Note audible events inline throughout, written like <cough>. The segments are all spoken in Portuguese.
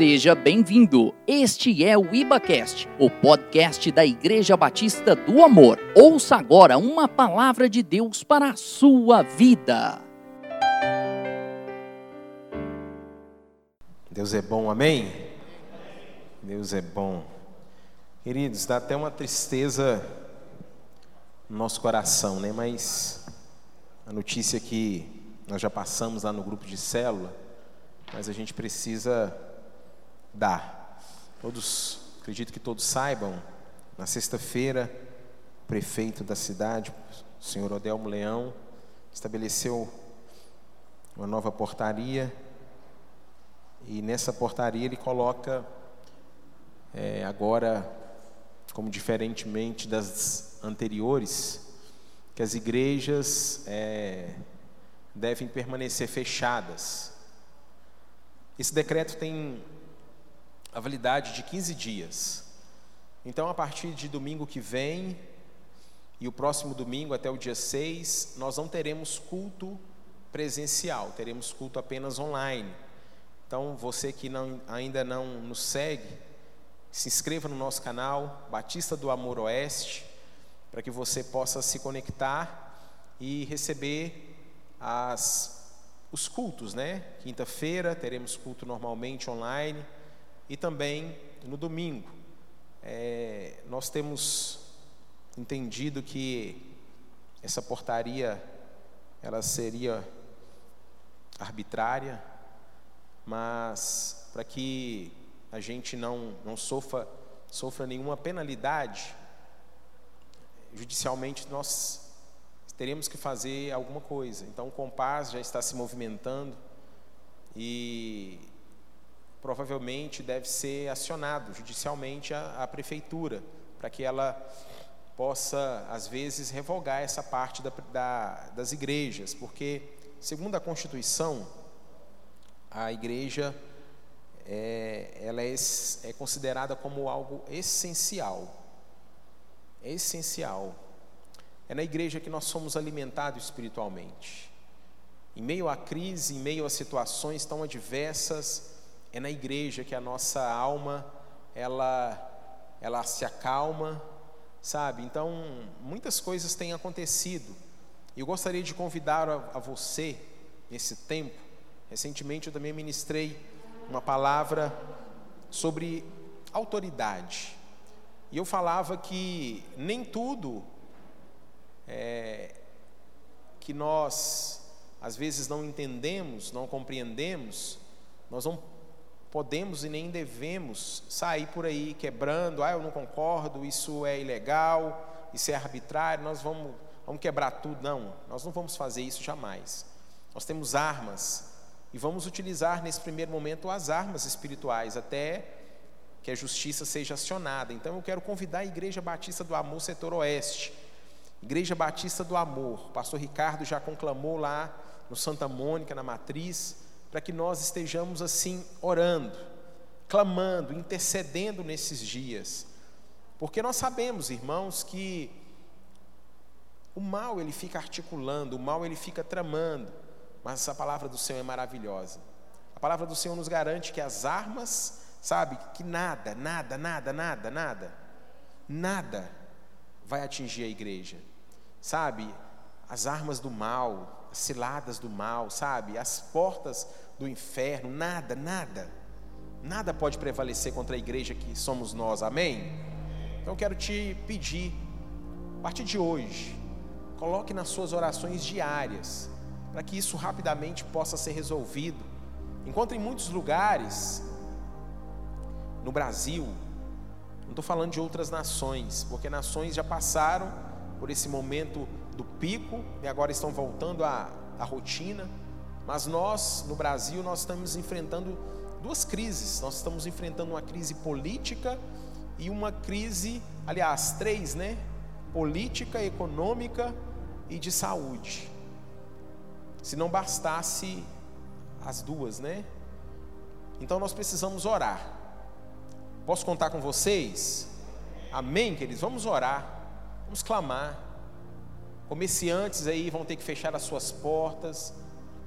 Seja bem-vindo. Este é o IbaCast, o podcast da Igreja Batista do Amor. Ouça agora uma palavra de Deus para a sua vida. Deus é bom, amém? Deus é bom. Queridos, dá até uma tristeza no nosso coração, né? Mas a notícia que nós já passamos lá no grupo de célula, mas a gente precisa dar. Todos, acredito que todos saibam, na sexta-feira, o prefeito da cidade, o senhor Odelmo Leão, estabeleceu uma nova portaria e nessa portaria ele coloca é, agora, como diferentemente das anteriores, que as igrejas é, devem permanecer fechadas. Esse decreto tem a validade de 15 dias. Então, a partir de domingo que vem e o próximo domingo até o dia 6, nós não teremos culto presencial, teremos culto apenas online. Então, você que não, ainda não nos segue, se inscreva no nosso canal Batista do Amor Oeste, para que você possa se conectar e receber as, os cultos, né? Quinta-feira teremos culto normalmente online e também no domingo. É, nós temos entendido que essa portaria ela seria arbitrária, mas para que a gente não, não sofra, sofra nenhuma penalidade, judicialmente nós teremos que fazer alguma coisa. Então o Compaz já está se movimentando e provavelmente deve ser acionado judicialmente a, a prefeitura para que ela possa às vezes revogar essa parte da, da, das igrejas, porque segundo a Constituição a igreja é, ela é, é considerada como algo essencial, essencial é na igreja que nós somos alimentados espiritualmente. Em meio à crise, em meio a situações tão adversas, é na igreja que a nossa alma ela ela se acalma, sabe? Então, muitas coisas têm acontecido. Eu gostaria de convidar a, a você nesse tempo. Recentemente eu também ministrei uma palavra sobre autoridade. E eu falava que nem tudo é, que nós às vezes não entendemos, não compreendemos, nós não podemos e nem devemos sair por aí quebrando, ah, eu não concordo, isso é ilegal, isso é arbitrário, nós vamos, vamos quebrar tudo. Não, nós não vamos fazer isso jamais. Nós temos armas e vamos utilizar nesse primeiro momento as armas espirituais até que a justiça seja acionada. Então eu quero convidar a Igreja Batista do Amor Setor Oeste Igreja Batista do Amor, o pastor Ricardo já conclamou lá no Santa Mônica, na matriz, para que nós estejamos assim orando, clamando, intercedendo nesses dias. Porque nós sabemos, irmãos, que o mal ele fica articulando, o mal ele fica tramando, mas essa palavra do Senhor é maravilhosa. A palavra do Senhor nos garante que as armas, sabe, que nada, nada, nada, nada, nada, nada vai atingir a igreja sabe? As armas do mal, ciladas do mal, sabe? As portas do inferno, nada, nada, nada pode prevalecer contra a igreja que somos nós, amém? Então eu quero te pedir, a partir de hoje, coloque nas suas orações diárias, para que isso rapidamente possa ser resolvido. Enquanto em muitos lugares, no Brasil, não estou falando de outras nações, porque nações já passaram por esse momento do pico e agora estão voltando à, à rotina. Mas nós, no Brasil, nós estamos enfrentando duas crises. Nós estamos enfrentando uma crise política e uma crise, aliás, três, né? Política, econômica e de saúde. Se não bastasse as duas, né? Então nós precisamos orar. Posso contar com vocês? Amém, queridos? Vamos orar. Vamos clamar. Comerciantes aí vão ter que fechar as suas portas,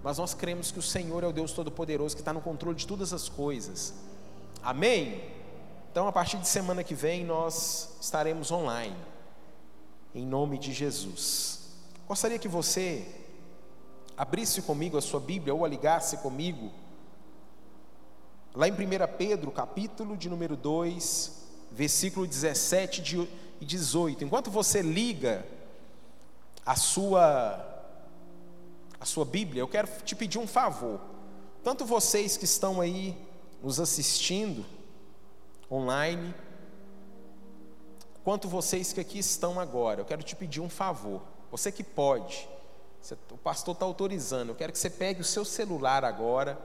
mas nós cremos que o Senhor é o Deus Todo-Poderoso que está no controle de todas as coisas. Amém? Então, a partir de semana que vem, nós estaremos online, em nome de Jesus. Gostaria que você abrisse comigo a sua Bíblia ou a ligasse comigo, lá em 1 Pedro, capítulo de número 2, versículo 17 e 18. Enquanto você liga a sua a sua Bíblia, eu quero te pedir um favor. Tanto vocês que estão aí nos assistindo online, quanto vocês que aqui estão agora, eu quero te pedir um favor. Você que pode, o pastor está autorizando, eu quero que você pegue o seu celular agora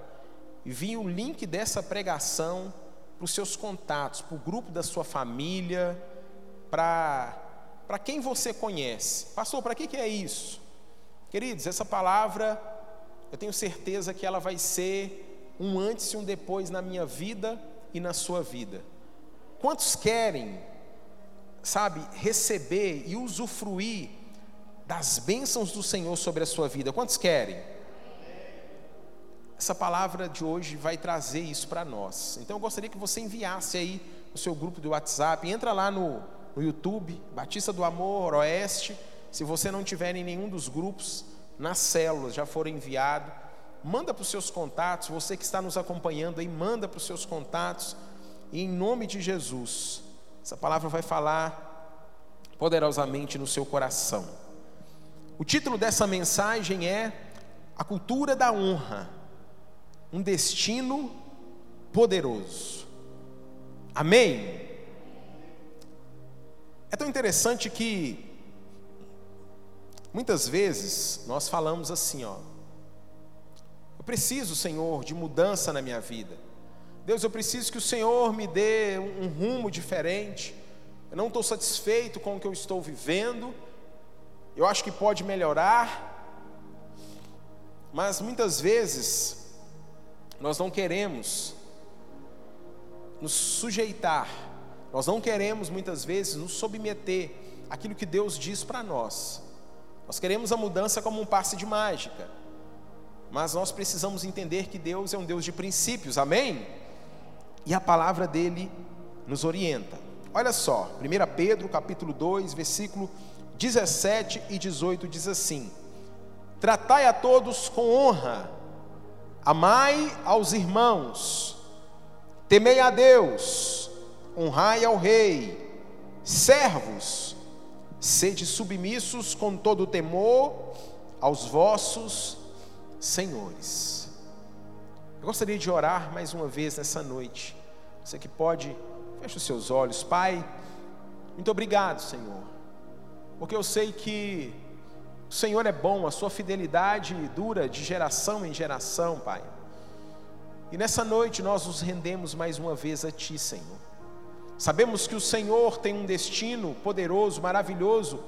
e envie o link dessa pregação para os seus contatos, para o grupo da sua família, para, para quem você conhece. Pastor, para que, que é isso? Queridos, essa palavra, eu tenho certeza que ela vai ser um antes e um depois na minha vida e na sua vida. Quantos querem, sabe, receber e usufruir das bênçãos do Senhor sobre a sua vida? Quantos querem? Essa palavra de hoje vai trazer isso para nós. Então eu gostaria que você enviasse aí o seu grupo do WhatsApp, entra lá no, no YouTube, Batista do Amor Oeste se você não tiver em nenhum dos grupos, nas células já for enviado, manda para os seus contatos, você que está nos acompanhando aí, manda para os seus contatos, e em nome de Jesus, essa palavra vai falar poderosamente no seu coração. O título dessa mensagem é A Cultura da Honra, um destino poderoso. Amém? É tão interessante que Muitas vezes nós falamos assim, ó. Eu preciso, Senhor, de mudança na minha vida. Deus, eu preciso que o Senhor me dê um rumo diferente. Eu não estou satisfeito com o que eu estou vivendo. Eu acho que pode melhorar. Mas muitas vezes nós não queremos nos sujeitar. Nós não queremos muitas vezes nos submeter àquilo que Deus diz para nós. Nós queremos a mudança como um passe de mágica, mas nós precisamos entender que Deus é um Deus de princípios, amém? E a palavra dele nos orienta. Olha só, 1 Pedro capítulo 2, versículo 17 e 18 diz assim: Tratai a todos com honra, amai aos irmãos, temei a Deus, honrai ao rei, servos, Sede submissos com todo temor aos vossos senhores. Eu gostaria de orar mais uma vez nessa noite. Você que pode, feche os seus olhos. Pai, muito obrigado, Senhor, porque eu sei que o Senhor é bom, a sua fidelidade dura de geração em geração, Pai. E nessa noite nós nos rendemos mais uma vez a Ti, Senhor. Sabemos que o Senhor tem um destino poderoso, maravilhoso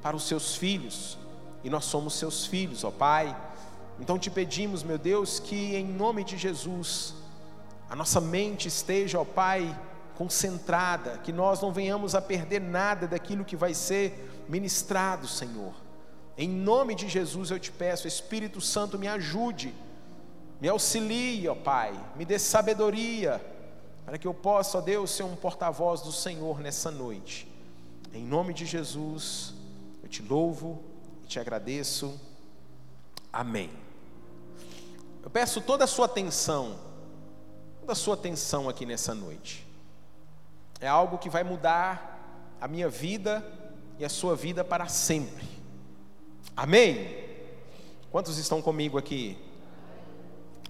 para os seus filhos, e nós somos seus filhos, ó Pai. Então te pedimos, meu Deus, que em nome de Jesus, a nossa mente esteja, ó Pai, concentrada, que nós não venhamos a perder nada daquilo que vai ser ministrado, Senhor. Em nome de Jesus eu te peço, Espírito Santo, me ajude, me auxilie, ó Pai, me dê sabedoria para que eu possa, ó Deus, ser um porta-voz do Senhor nessa noite. Em nome de Jesus, eu te louvo e te agradeço. Amém. Eu peço toda a sua atenção, toda a sua atenção aqui nessa noite. É algo que vai mudar a minha vida e a sua vida para sempre. Amém? Quantos estão comigo aqui?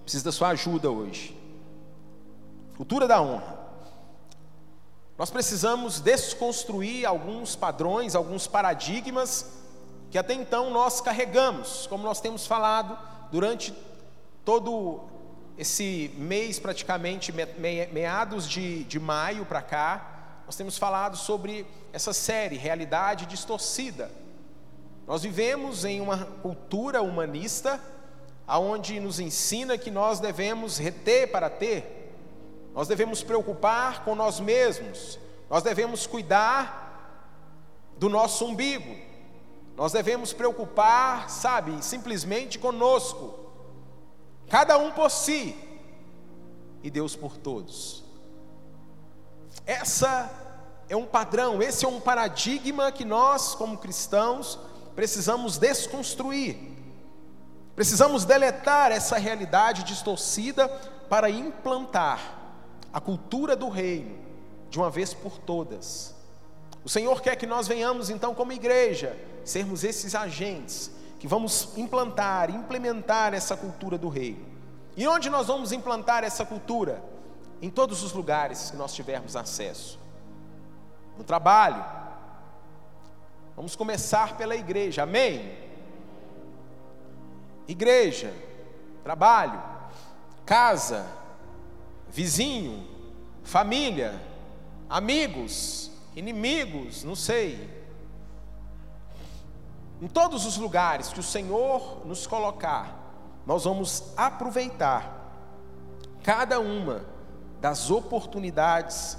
Preciso da sua ajuda hoje. Cultura da honra. Nós precisamos desconstruir alguns padrões, alguns paradigmas que até então nós carregamos, como nós temos falado durante todo esse mês, praticamente meados de, de maio para cá, nós temos falado sobre essa série, Realidade Distorcida. Nós vivemos em uma cultura humanista, aonde nos ensina que nós devemos reter para ter, nós devemos preocupar com nós mesmos, nós devemos cuidar do nosso umbigo, nós devemos preocupar, sabe, simplesmente conosco, cada um por si. E Deus por todos. Essa é um padrão, esse é um paradigma que nós, como cristãos, precisamos desconstruir. Precisamos deletar essa realidade distorcida para implantar a cultura do reino de uma vez por todas. O Senhor quer que nós venhamos então como igreja sermos esses agentes que vamos implantar, implementar essa cultura do reino. E onde nós vamos implantar essa cultura? Em todos os lugares que nós tivermos acesso. No trabalho. Vamos começar pela igreja, amém? Igreja, trabalho, casa, vizinho, família, amigos, inimigos, não sei. Em todos os lugares que o Senhor nos colocar, nós vamos aproveitar cada uma das oportunidades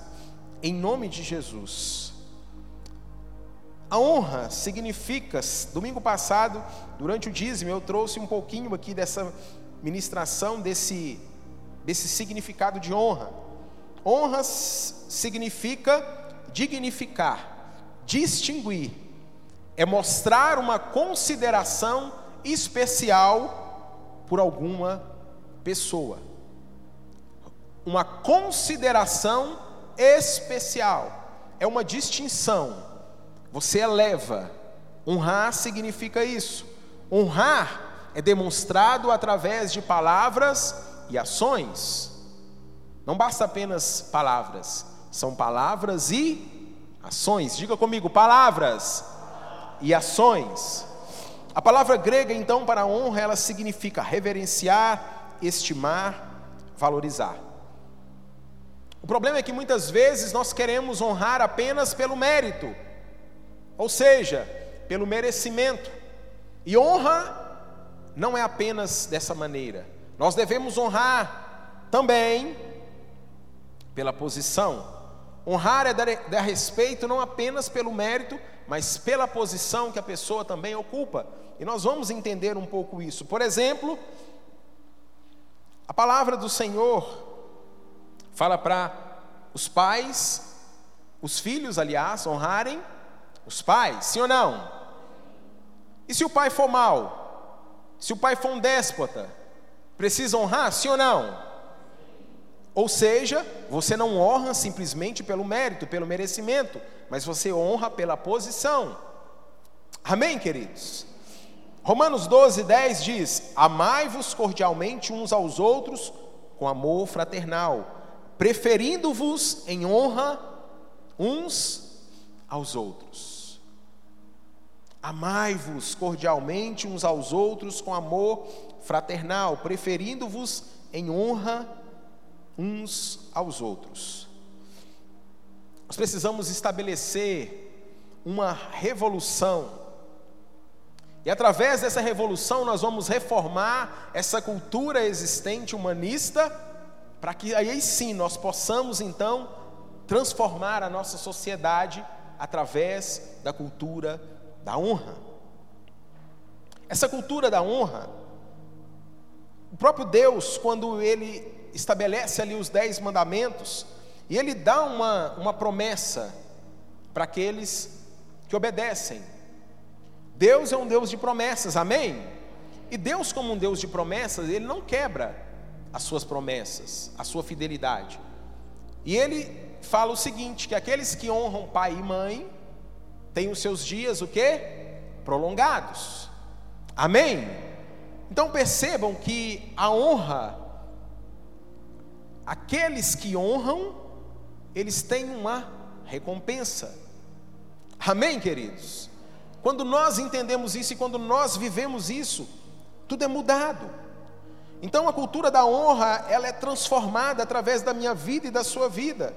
em nome de Jesus. A honra significa, domingo passado, durante o dízimo, eu trouxe um pouquinho aqui dessa ministração, desse, desse significado de honra. Honra significa dignificar, distinguir, é mostrar uma consideração especial por alguma pessoa. Uma consideração especial, é uma distinção. Você eleva. Honrar significa isso. Honrar é demonstrado através de palavras e ações. Não basta apenas palavras, são palavras e ações. Diga comigo, palavras e ações. A palavra grega, então, para honra, ela significa reverenciar, estimar, valorizar. O problema é que muitas vezes nós queremos honrar apenas pelo mérito, ou seja, pelo merecimento. E honra não é apenas dessa maneira. Nós devemos honrar também pela posição. Honrar é dar, dar respeito não apenas pelo mérito, mas pela posição que a pessoa também ocupa. E nós vamos entender um pouco isso. Por exemplo, a palavra do Senhor fala para os pais, os filhos, aliás, honrarem os pais, sim ou não? E se o pai for mal? Se o pai for um déspota, precisa honrar, sim ou não? Ou seja, você não honra simplesmente pelo mérito, pelo merecimento, mas você honra pela posição. Amém, queridos? Romanos 12, 10 diz: Amai-vos cordialmente uns aos outros com amor fraternal, preferindo-vos em honra uns aos outros. Amai-vos cordialmente uns aos outros com amor fraternal, preferindo-vos em honra uns aos outros. Nós precisamos estabelecer uma revolução. E através dessa revolução nós vamos reformar essa cultura existente humanista, para que aí sim nós possamos então transformar a nossa sociedade através da cultura da honra. Essa cultura da honra, o próprio Deus, quando ele estabelece ali os dez mandamentos, e ele dá uma, uma promessa para aqueles que obedecem. Deus é um Deus de promessas, amém? E Deus, como um Deus de promessas, ele não quebra as suas promessas, a sua fidelidade. E ele fala o seguinte: que aqueles que honram pai e mãe têm os seus dias o quê? Prolongados. Amém? Então percebam que a honra aqueles que honram, eles têm uma recompensa. Amém, queridos? Quando nós entendemos isso e quando nós vivemos isso, tudo é mudado. Então a cultura da honra, ela é transformada através da minha vida e da sua vida.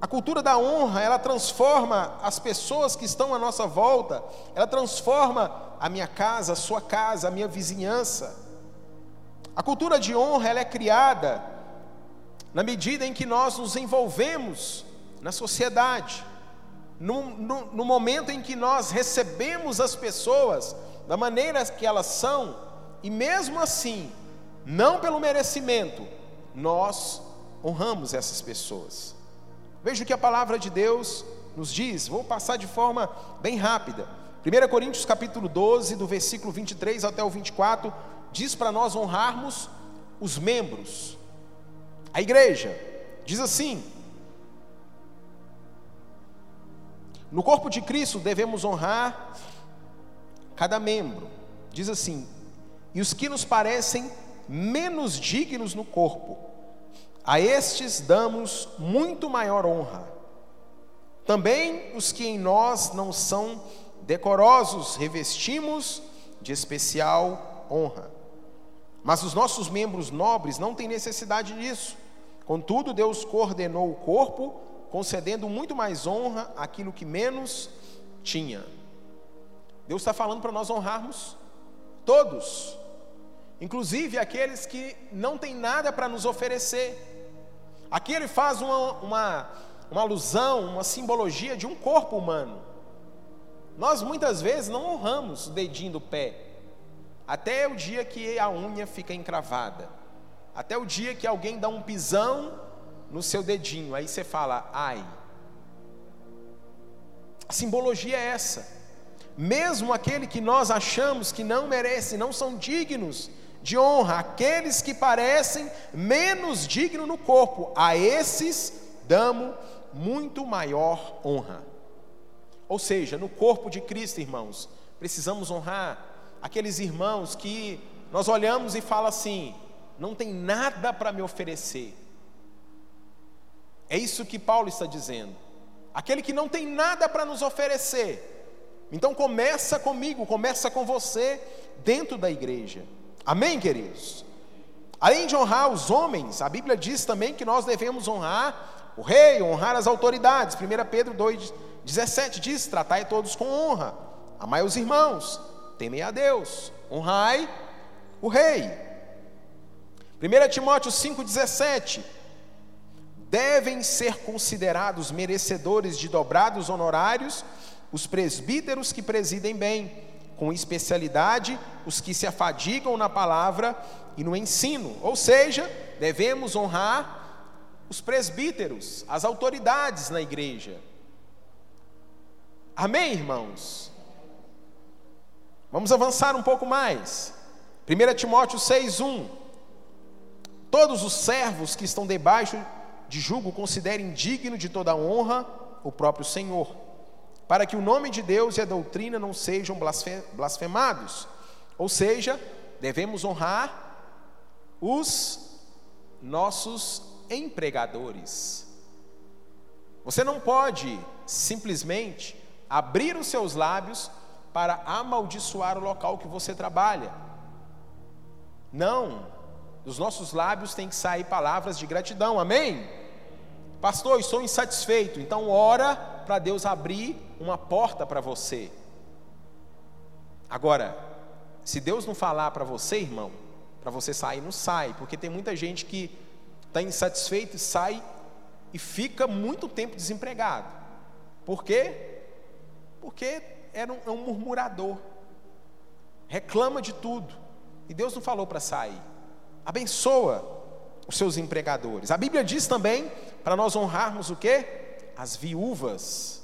A cultura da honra, ela transforma as pessoas que estão à nossa volta, ela transforma a minha casa, a sua casa, a minha vizinhança. A cultura de honra ela é criada na medida em que nós nos envolvemos na sociedade, no, no, no momento em que nós recebemos as pessoas da maneira que elas são, e mesmo assim, não pelo merecimento, nós honramos essas pessoas. Veja o que a palavra de Deus nos diz, vou passar de forma bem rápida. 1 Coríntios capítulo 12, do versículo 23 até o 24, diz para nós honrarmos os membros. A igreja diz assim: No corpo de Cristo devemos honrar cada membro. Diz assim: E os que nos parecem menos dignos no corpo, a estes damos muito maior honra. Também os que em nós não são decorosos, revestimos de especial honra. Mas os nossos membros nobres não têm necessidade disso. Contudo, Deus coordenou o corpo, concedendo muito mais honra àquilo que menos tinha. Deus está falando para nós honrarmos todos, inclusive aqueles que não têm nada para nos oferecer. Aqui ele faz uma, uma, uma alusão, uma simbologia de um corpo humano. Nós muitas vezes não honramos o dedinho do pé, até o dia que a unha fica encravada, até o dia que alguém dá um pisão no seu dedinho, aí você fala, ai. A simbologia é essa. Mesmo aquele que nós achamos que não merece, não são dignos de honra, aqueles que parecem menos dignos no corpo, a esses damos muito maior honra. Ou seja, no corpo de Cristo, irmãos, precisamos honrar aqueles irmãos que nós olhamos e fala assim: não tem nada para me oferecer. É isso que Paulo está dizendo. Aquele que não tem nada para nos oferecer. Então começa comigo, começa com você dentro da igreja. Amém, queridos? Além de honrar os homens, a Bíblia diz também que nós devemos honrar o rei, honrar as autoridades. 1 Pedro 2, 17 diz: Tratai todos com honra, amai os irmãos, temei a Deus, honrai o rei. 1 Timóteo 5,17: Devem ser considerados merecedores de dobrados honorários os presbíteros que presidem bem, com especialidade os que se afadigam na palavra e no ensino, ou seja, devemos honrar os presbíteros, as autoridades na igreja. Amém, irmãos? Vamos avançar um pouco mais. 1 Timóteo 6,1: Todos os servos que estão debaixo de julgo considerem digno de toda honra o próprio Senhor, para que o nome de Deus e a doutrina não sejam blasfemados. Ou seja, devemos honrar os nossos empregadores. Você não pode simplesmente abrir os seus lábios para amaldiçoar o local que você trabalha. Não, dos nossos lábios tem que sair palavras de gratidão, amém? Pastor, estou insatisfeito, então ora para Deus abrir uma porta para você. Agora, se Deus não falar para você, irmão, para você sair, não sai, porque tem muita gente que está insatisfeito e sai e fica muito tempo desempregado. Por quê? Porque era um, é um murmurador, reclama de tudo, e Deus não falou para sair. Abençoa os seus empregadores. A Bíblia diz também para nós honrarmos o que? As viúvas.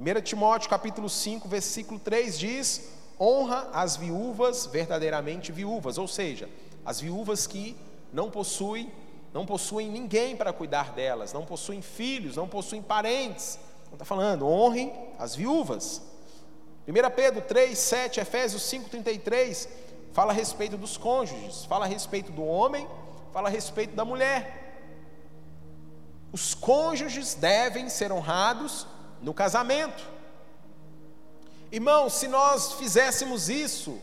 1 Timóteo capítulo 5, versículo 3 diz: honra as viúvas verdadeiramente viúvas, ou seja, as viúvas que não possuem, não possuem ninguém para cuidar delas, não possuem filhos, não possuem parentes, está falando, honrem as viúvas. 1 Pedro 3, 7, Efésios 5, 33, fala a respeito dos cônjuges, fala a respeito do homem, fala a respeito da mulher. Os cônjuges devem ser honrados no casamento. Irmão, se nós fizéssemos isso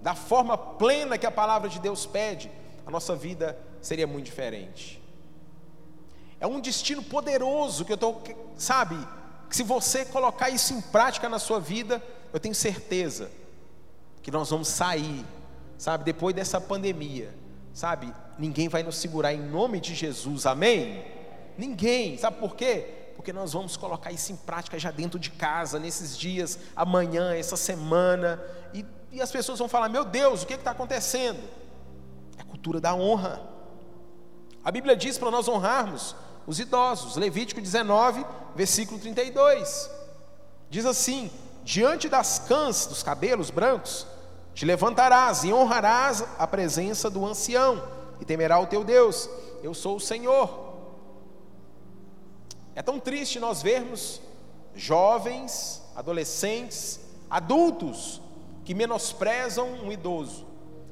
da forma plena que a palavra de Deus pede, a nossa vida seria muito diferente. É um destino poderoso que eu estou, sabe? Que se você colocar isso em prática na sua vida, eu tenho certeza que nós vamos sair, sabe? Depois dessa pandemia, sabe? Ninguém vai nos segurar em nome de Jesus, amém? Ninguém, sabe por quê? Porque nós vamos colocar isso em prática já dentro de casa, nesses dias, amanhã, essa semana, e, e as pessoas vão falar: Meu Deus, o que está acontecendo? É a cultura da honra. A Bíblia diz para nós honrarmos os idosos. Levítico 19, versículo 32. Diz assim: Diante das cãs dos cabelos brancos, te levantarás e honrarás a presença do ancião, e temerá o teu Deus. Eu sou o Senhor. É tão triste nós vermos jovens, adolescentes, adultos que menosprezam um idoso.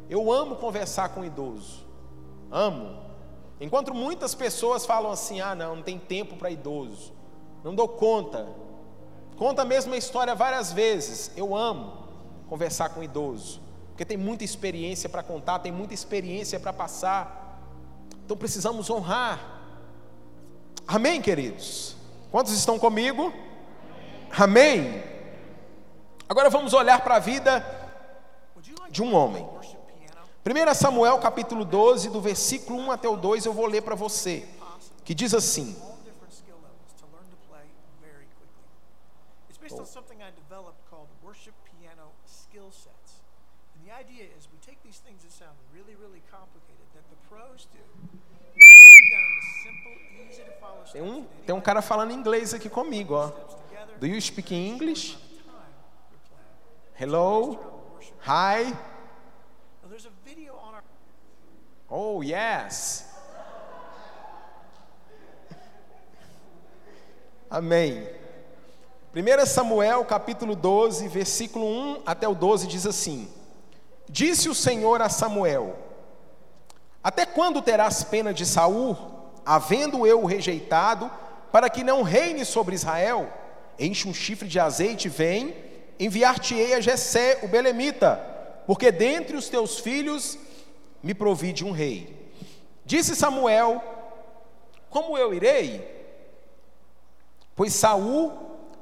Eu amo conversar com um idoso. Amo. Enquanto muitas pessoas falam assim: "Ah, não, não tem tempo para idoso. Não dou conta". Conta a mesma história várias vezes. Eu amo conversar com um idoso, porque tem muita experiência para contar, tem muita experiência para passar. Então precisamos honrar Amém, queridos? Quantos estão comigo? Amém. Agora vamos olhar para a vida de um homem. 1 Samuel capítulo 12, do versículo 1 até o 2, eu vou ler para você, que diz assim: Tem um, tem um cara falando inglês aqui comigo, ó. Do you speak English? Hello? Hi? Oh, yes. <laughs> Amém. 1 Samuel capítulo 12, versículo 1 até o 12 diz assim: Disse o Senhor a Samuel: Até quando terás pena de Saul? Havendo eu o rejeitado, para que não reine sobre Israel, enche um chifre de azeite e vem, enviar-te-ei a Jessé, o belemita, porque dentre os teus filhos me provide um rei. Disse Samuel: Como eu irei? Pois Saul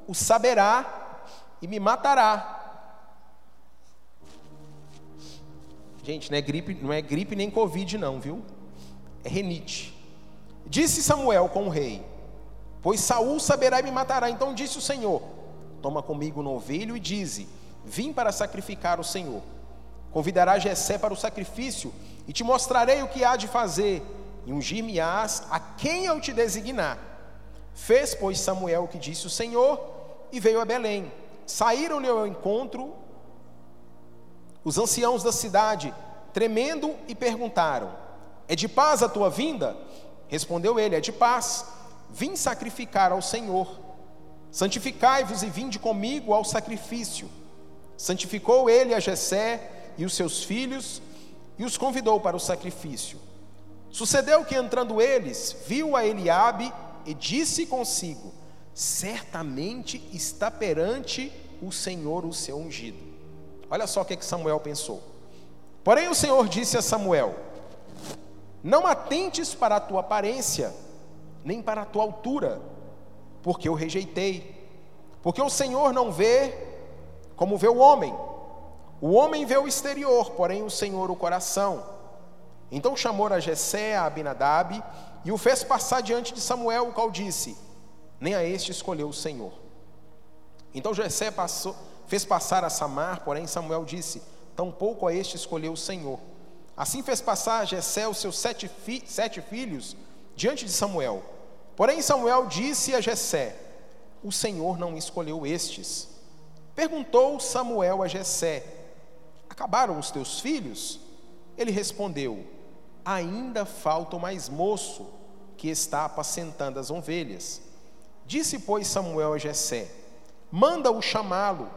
o saberá e me matará. Gente, não é gripe, não é gripe nem covid não, viu? É renite. Disse Samuel com o rei: Pois Saul saberá e me matará. Então disse o Senhor: Toma comigo um novilho e dize: Vim para sacrificar o Senhor. Convidará Jessé para o sacrifício e te mostrarei o que há de fazer, e ungir-me-ás a quem eu te designar. Fez, pois, Samuel o que disse o Senhor e veio a Belém. Saíram-lhe ao encontro os anciãos da cidade, tremendo, e perguntaram: É de paz a tua vinda? Respondeu ele: É de paz. Vim sacrificar ao Senhor. Santificai-vos e vinde comigo ao sacrifício. Santificou ele a Jessé e os seus filhos e os convidou para o sacrifício. Sucedeu que entrando eles, viu a Eliabe e disse consigo: Certamente está perante o Senhor o seu ungido. Olha só o que Samuel pensou. Porém o Senhor disse a Samuel: não atentes para a tua aparência, nem para a tua altura, porque eu rejeitei. Porque o Senhor não vê como vê o homem. O homem vê o exterior, porém o Senhor o coração. Então chamou a Jessé, a Abinadab, e o fez passar diante de Samuel, o qual disse: Nem a este escolheu o Senhor. Então Jessé passou, fez passar a Samar, porém Samuel disse: Tampouco a este escolheu o Senhor. Assim fez passar Jessé os seus sete, fi sete filhos diante de Samuel. Porém Samuel disse a Jessé: O Senhor não escolheu estes. Perguntou Samuel a Jessé: Acabaram os teus filhos? Ele respondeu: Ainda falta o mais moço que está apacentando as ovelhas. Disse, pois, Samuel a Jessé: Manda-o chamá-lo,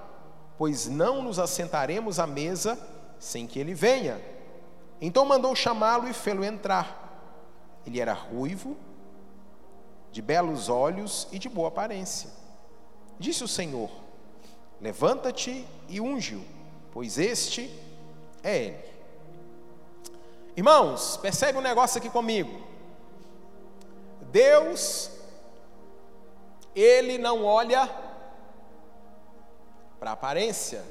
pois não nos assentaremos à mesa sem que ele venha. Então mandou chamá-lo e fê-lo entrar. Ele era ruivo, de belos olhos e de boa aparência. Disse o Senhor: Levanta-te e unge-o, pois este é ele. Irmãos, percebe um negócio aqui comigo. Deus, Ele não olha para a aparência,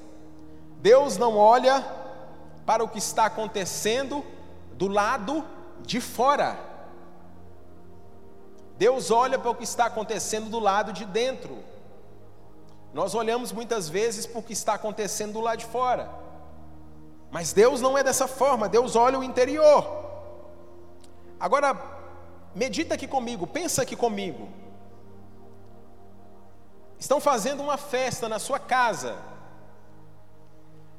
Deus não olha para o que está acontecendo do lado de fora. Deus olha para o que está acontecendo do lado de dentro. Nós olhamos muitas vezes para o que está acontecendo do lado de fora. Mas Deus não é dessa forma, Deus olha o interior. Agora, medita aqui comigo, pensa aqui comigo. Estão fazendo uma festa na sua casa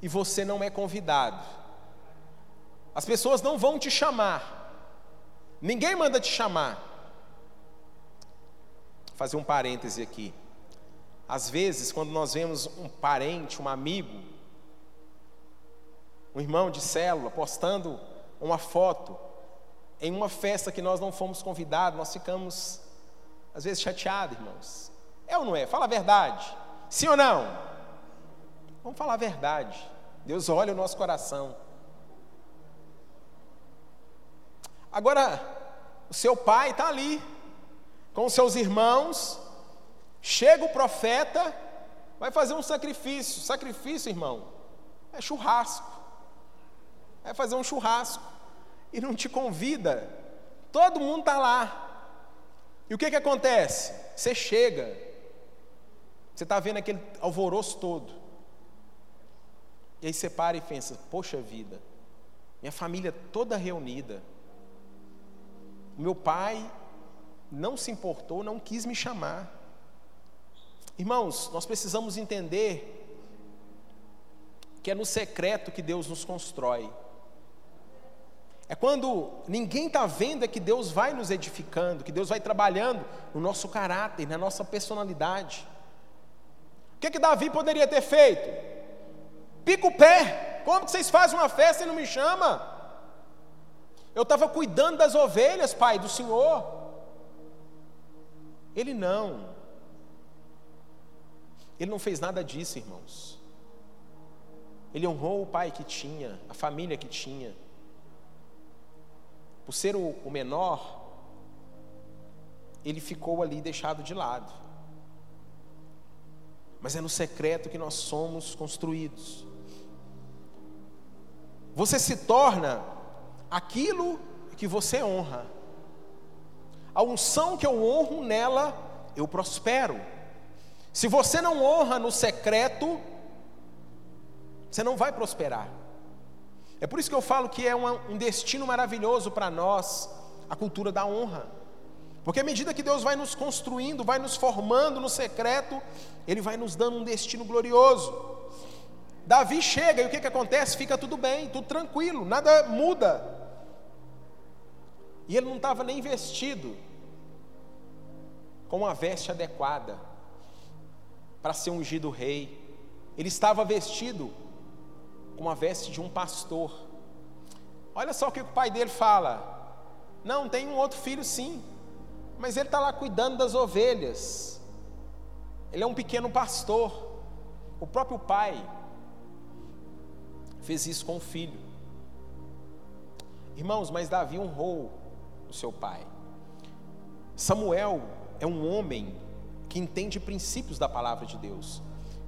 e você não é convidado. As pessoas não vão te chamar. Ninguém manda te chamar. Vou fazer um parêntese aqui. Às vezes, quando nós vemos um parente, um amigo, um irmão de célula postando uma foto em uma festa que nós não fomos convidados, nós ficamos às vezes chateados, irmãos. É ou não é? Fala a verdade. Sim ou não? Vamos falar a verdade. Deus olha o nosso coração. Agora, o seu pai está ali, com os seus irmãos, chega o profeta, vai fazer um sacrifício. Sacrifício, irmão, é churrasco. Vai fazer um churrasco e não te convida. Todo mundo está lá. E o que, que acontece? Você chega, você está vendo aquele alvoroço todo. E aí você para e pensa: poxa vida, minha família toda reunida. Meu pai não se importou, não quis me chamar. Irmãos, nós precisamos entender que é no secreto que Deus nos constrói. É quando ninguém está vendo é que Deus vai nos edificando, que Deus vai trabalhando no nosso caráter, na nossa personalidade. O que, que Davi poderia ter feito? Pica o pé. Como que vocês fazem uma festa e não me chama? Eu estava cuidando das ovelhas, pai, do Senhor. Ele não. Ele não fez nada disso, irmãos. Ele honrou o pai que tinha, a família que tinha por ser o, o menor, ele ficou ali deixado de lado. Mas é no secreto que nós somos construídos. Você se torna aquilo que você honra. A unção que eu honro nela, eu prospero. Se você não honra no secreto, você não vai prosperar. É por isso que eu falo que é um destino maravilhoso para nós a cultura da honra. Porque à medida que Deus vai nos construindo, vai nos formando no secreto, Ele vai nos dando um destino glorioso. Davi chega e o que, que acontece? Fica tudo bem, tudo tranquilo, nada muda. E ele não estava nem vestido com uma veste adequada para ser ungido rei. Ele estava vestido com a veste de um pastor. Olha só o que o pai dele fala. Não, tem um outro filho sim, mas ele está lá cuidando das ovelhas. Ele é um pequeno pastor. O próprio pai fez isso com o filho. Irmãos, mas Davi honrou o seu pai. Samuel é um homem que entende princípios da palavra de Deus.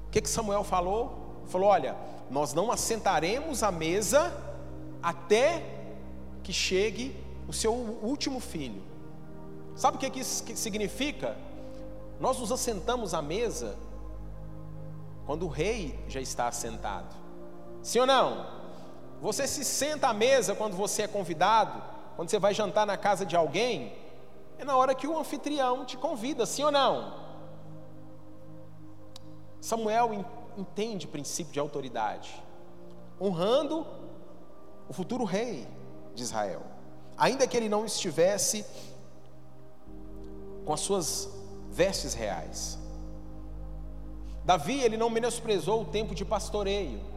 O que, que Samuel falou? Falou: Olha, nós não assentaremos à mesa até que chegue o seu último filho. Sabe o que isso significa? Nós nos assentamos à mesa quando o rei já está assentado. Sim ou não? Você se senta à mesa quando você é convidado, quando você vai jantar na casa de alguém, é na hora que o anfitrião te convida, sim ou não? Samuel entende princípio de autoridade, honrando o futuro rei de Israel, ainda que ele não estivesse com as suas vestes reais. Davi, ele não menosprezou o tempo de pastoreio.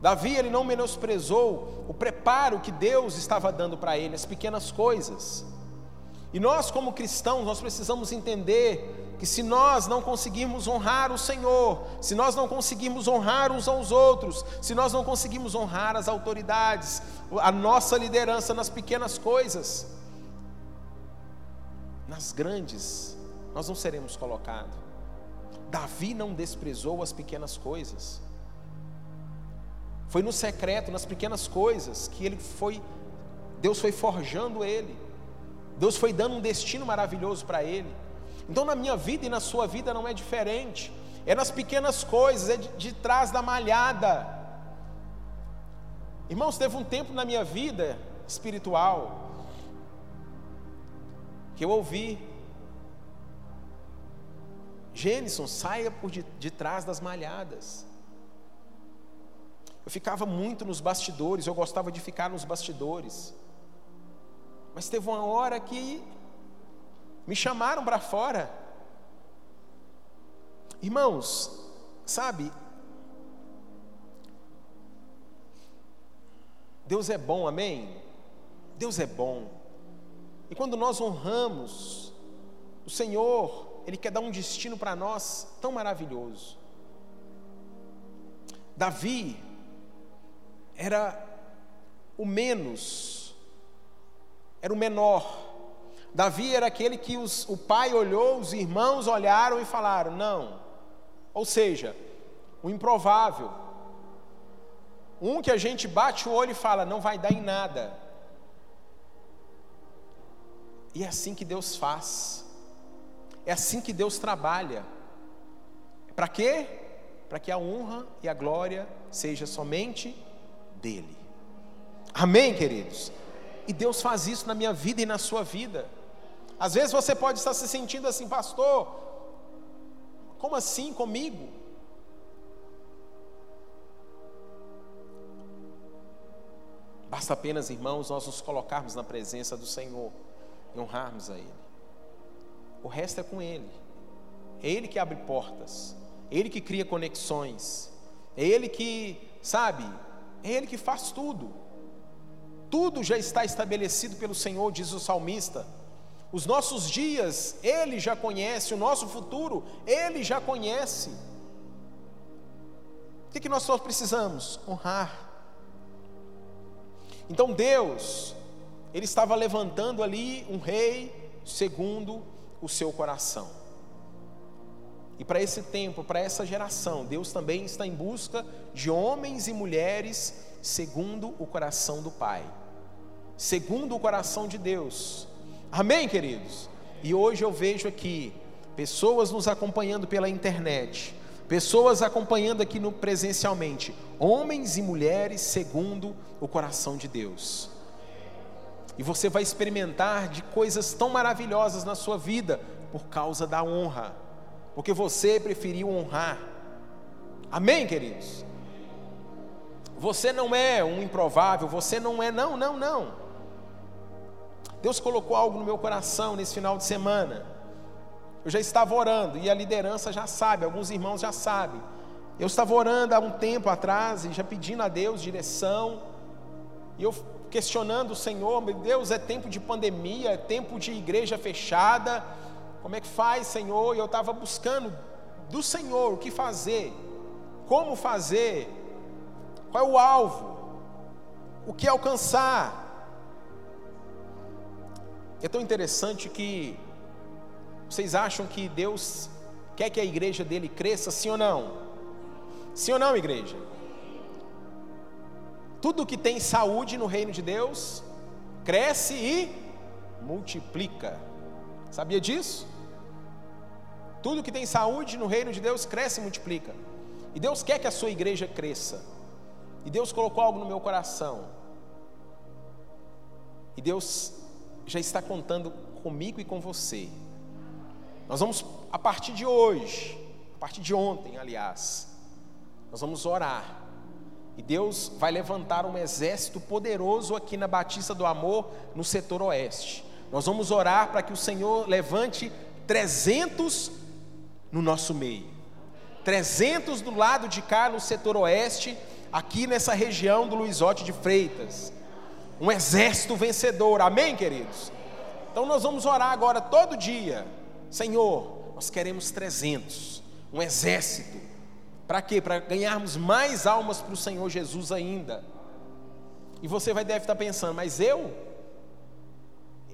Davi, ele não menosprezou o preparo que Deus estava dando para ele, as pequenas coisas. E nós, como cristãos, nós precisamos entender que se nós não conseguirmos honrar o Senhor, se nós não conseguirmos honrar uns aos outros, se nós não conseguirmos honrar as autoridades, a nossa liderança nas pequenas coisas, nas grandes, nós não seremos colocados. Davi não desprezou as pequenas coisas. Foi no secreto, nas pequenas coisas, que ele foi, Deus foi forjando ele. Deus foi dando um destino maravilhoso para ele. Então, na minha vida e na sua vida não é diferente. É nas pequenas coisas, é de, de trás da malhada. Irmãos, teve um tempo na minha vida espiritual que eu ouvi. Gênison, saia por de, de trás das malhadas. Eu ficava muito nos bastidores, eu gostava de ficar nos bastidores. Mas teve uma hora que me chamaram para fora. Irmãos, sabe, Deus é bom, amém? Deus é bom. E quando nós honramos o Senhor, Ele quer dar um destino para nós tão maravilhoso. Davi era o menos, era o menor. Davi era aquele que os, o pai olhou, os irmãos olharam e falaram: não. Ou seja, o improvável um que a gente bate o olho e fala, não vai dar em nada. E é assim que Deus faz. É assim que Deus trabalha. Para quê? Para que a honra e a glória seja somente dele. Amém, queridos? E Deus faz isso na minha vida e na sua vida. Às vezes você pode estar se sentindo assim, pastor, como assim comigo? Basta apenas, irmãos, nós nos colocarmos na presença do Senhor e honrarmos a Ele. O resto é com Ele. É Ele que abre portas, é Ele que cria conexões, é Ele que, sabe, é Ele que faz tudo. Tudo já está estabelecido pelo Senhor, diz o salmista. Os nossos dias, Ele já conhece, o nosso futuro, Ele já conhece. O que, que nós só precisamos? Honrar então Deus, Ele estava levantando ali um rei segundo o seu coração. E para esse tempo, para essa geração, Deus também está em busca de homens e mulheres segundo o coração do Pai, segundo o coração de Deus. Amém, queridos? E hoje eu vejo aqui pessoas nos acompanhando pela internet, pessoas acompanhando aqui no presencialmente, homens e mulheres segundo o coração de Deus. E você vai experimentar de coisas tão maravilhosas na sua vida por causa da honra, porque você preferiu honrar. Amém, queridos? Você não é um improvável, você não é, não, não, não. Deus colocou algo no meu coração nesse final de semana. Eu já estava orando e a liderança já sabe, alguns irmãos já sabem. Eu estava orando há um tempo atrás e já pedindo a Deus direção. E eu questionando o Senhor, meu Deus, é tempo de pandemia, é tempo de igreja fechada. Como é que faz, Senhor? E eu estava buscando do Senhor o que fazer, como fazer, qual é o alvo, o que alcançar. É tão interessante que vocês acham que Deus quer que a igreja dele cresça, sim ou não? Sim ou não, igreja? Tudo que tem saúde no reino de Deus cresce e multiplica. Sabia disso? Tudo que tem saúde no reino de Deus cresce e multiplica. E Deus quer que a sua igreja cresça. E Deus colocou algo no meu coração. E Deus já está contando comigo e com você. Nós vamos, a partir de hoje, a partir de ontem, aliás, nós vamos orar. E Deus vai levantar um exército poderoso aqui na Batista do Amor, no setor oeste. Nós vamos orar para que o Senhor levante 300 no nosso meio. 300 do lado de cá no setor oeste, aqui nessa região do Luizote de Freitas. Um exército vencedor, amém, queridos? Então nós vamos orar agora todo dia Senhor, nós queremos 300, um exército. Para quê? Para ganharmos mais almas para o Senhor Jesus ainda. E você vai deve estar pensando, mas eu?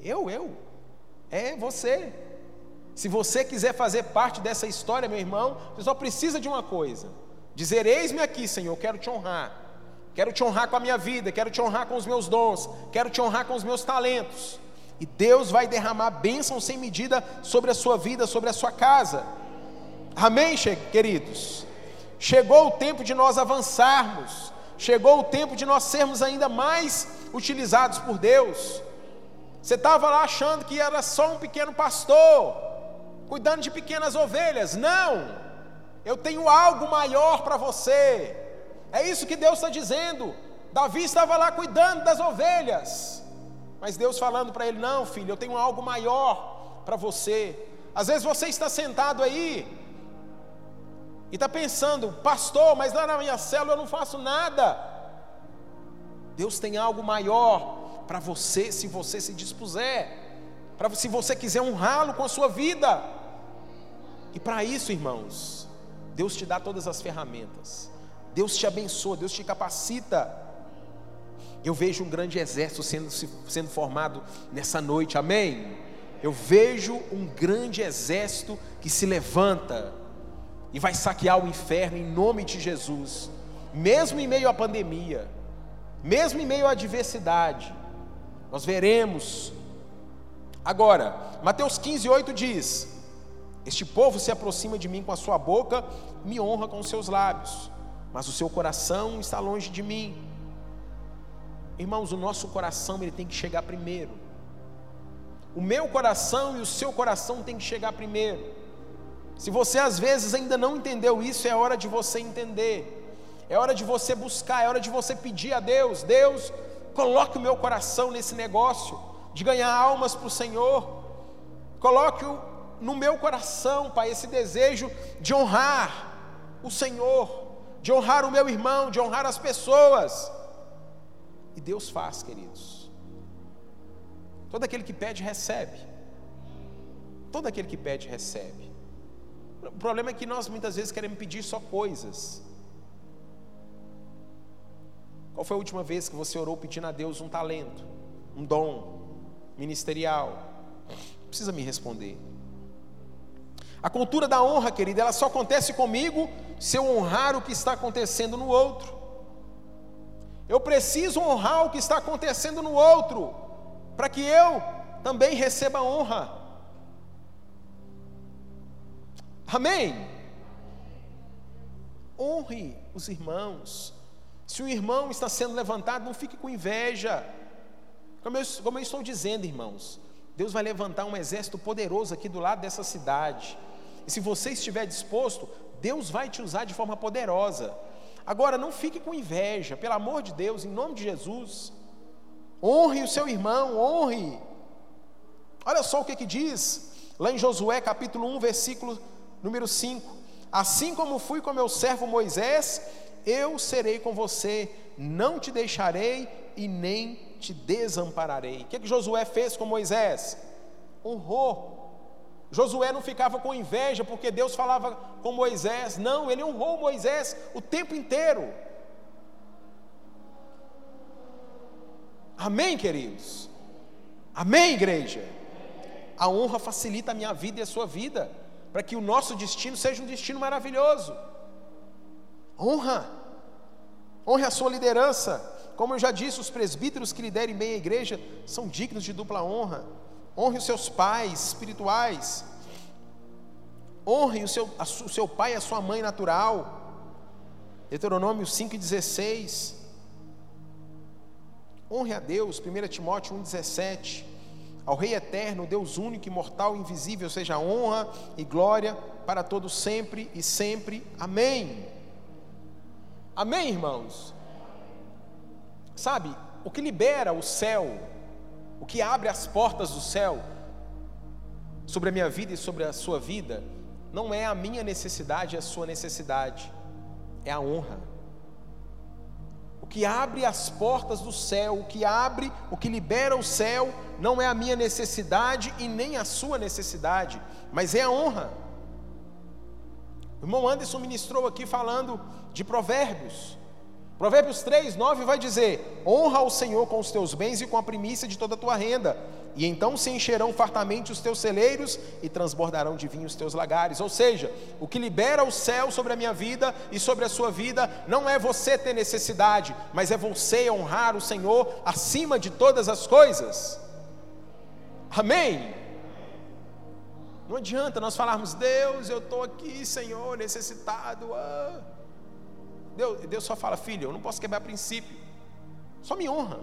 Eu, eu? É você. Se você quiser fazer parte dessa história, meu irmão, você só precisa de uma coisa: dizer: Eis-me aqui, Senhor, quero te honrar. Quero te honrar com a minha vida, quero te honrar com os meus dons, quero te honrar com os meus talentos. E Deus vai derramar bênção sem medida sobre a sua vida, sobre a sua casa. Amém, queridos? Chegou o tempo de nós avançarmos, chegou o tempo de nós sermos ainda mais utilizados por Deus. Você estava lá achando que era só um pequeno pastor, cuidando de pequenas ovelhas. Não! Eu tenho algo maior para você. É isso que Deus está dizendo. Davi estava lá cuidando das ovelhas, mas Deus falando para ele: Não, filho, eu tenho algo maior para você. Às vezes você está sentado aí e está pensando, pastor, mas lá na minha célula eu não faço nada. Deus tem algo maior para você se você se dispuser, para se você quiser honrá-lo com a sua vida. E para isso, irmãos, Deus te dá todas as ferramentas. Deus te abençoa, Deus te capacita. Eu vejo um grande exército sendo, sendo formado nessa noite, amém? Eu vejo um grande exército que se levanta e vai saquear o inferno em nome de Jesus, mesmo em meio à pandemia, mesmo em meio à adversidade, nós veremos. Agora, Mateus 15, 8 diz: Este povo se aproxima de mim com a sua boca, me honra com os seus lábios, mas o seu coração está longe de mim. Irmãos, o nosso coração ele tem que chegar primeiro. O meu coração e o seu coração tem que chegar primeiro. Se você às vezes ainda não entendeu isso, é hora de você entender. É hora de você buscar, é hora de você pedir a Deus: Deus, Coloque o meu coração nesse negócio de ganhar almas para o Senhor. Coloque no meu coração, Pai, esse desejo de honrar o Senhor, de honrar o meu irmão, de honrar as pessoas. E Deus faz, queridos. Todo aquele que pede, recebe. Todo aquele que pede, recebe. O problema é que nós muitas vezes queremos pedir só coisas. Qual foi a última vez que você orou pedindo a Deus um talento, um dom ministerial? Não precisa me responder. A cultura da honra, querida, ela só acontece comigo se eu honrar o que está acontecendo no outro. Eu preciso honrar o que está acontecendo no outro, para que eu também receba honra. Amém? Honre os irmãos, se o irmão está sendo levantado, não fique com inveja. Como eu, como eu estou dizendo, irmãos, Deus vai levantar um exército poderoso aqui do lado dessa cidade. E se você estiver disposto, Deus vai te usar de forma poderosa. Agora, não fique com inveja, pelo amor de Deus, em nome de Jesus. Honre o seu irmão, honre. Olha só o que, que diz lá em Josué capítulo 1, versículo número 5. Assim como fui com meu servo Moisés, eu serei com você, não te deixarei e nem te desampararei. O que, que Josué fez com Moisés? Honrou. Josué não ficava com inveja porque Deus falava com Moisés, não, ele honrou Moisés o tempo inteiro. Amém, queridos? Amém, igreja? A honra facilita a minha vida e a sua vida, para que o nosso destino seja um destino maravilhoso. Honra. Honre a sua liderança. Como eu já disse, os presbíteros que liderem bem a igreja são dignos de dupla honra. Honre os seus pais espirituais. Honre o seu, a, o seu pai e a sua mãe natural. Deuteronômio 5,16. Honre a Deus, 1 Timóteo 1,17. Ao Rei eterno, Deus único, imortal, invisível, seja honra e glória para todos sempre e sempre. Amém. Amém, irmãos? Sabe, o que libera o céu, o que abre as portas do céu sobre a minha vida e sobre a sua vida, não é a minha necessidade e a sua necessidade, é a honra. O que abre as portas do céu, o que abre, o que libera o céu, não é a minha necessidade e nem a sua necessidade, mas é a honra. Irmão Anderson ministrou aqui falando de Provérbios. Provérbios 3, 9 vai dizer: Honra ao Senhor com os teus bens e com a primícia de toda a tua renda, e então se encherão fartamente os teus celeiros e transbordarão de vinho os teus lagares. Ou seja, o que libera o céu sobre a minha vida e sobre a sua vida não é você ter necessidade, mas é você honrar o Senhor acima de todas as coisas. Amém? Não adianta nós falarmos, Deus, eu estou aqui, Senhor, necessitado. Ah. Deus, Deus só fala, filho, eu não posso quebrar princípio. Só me honra.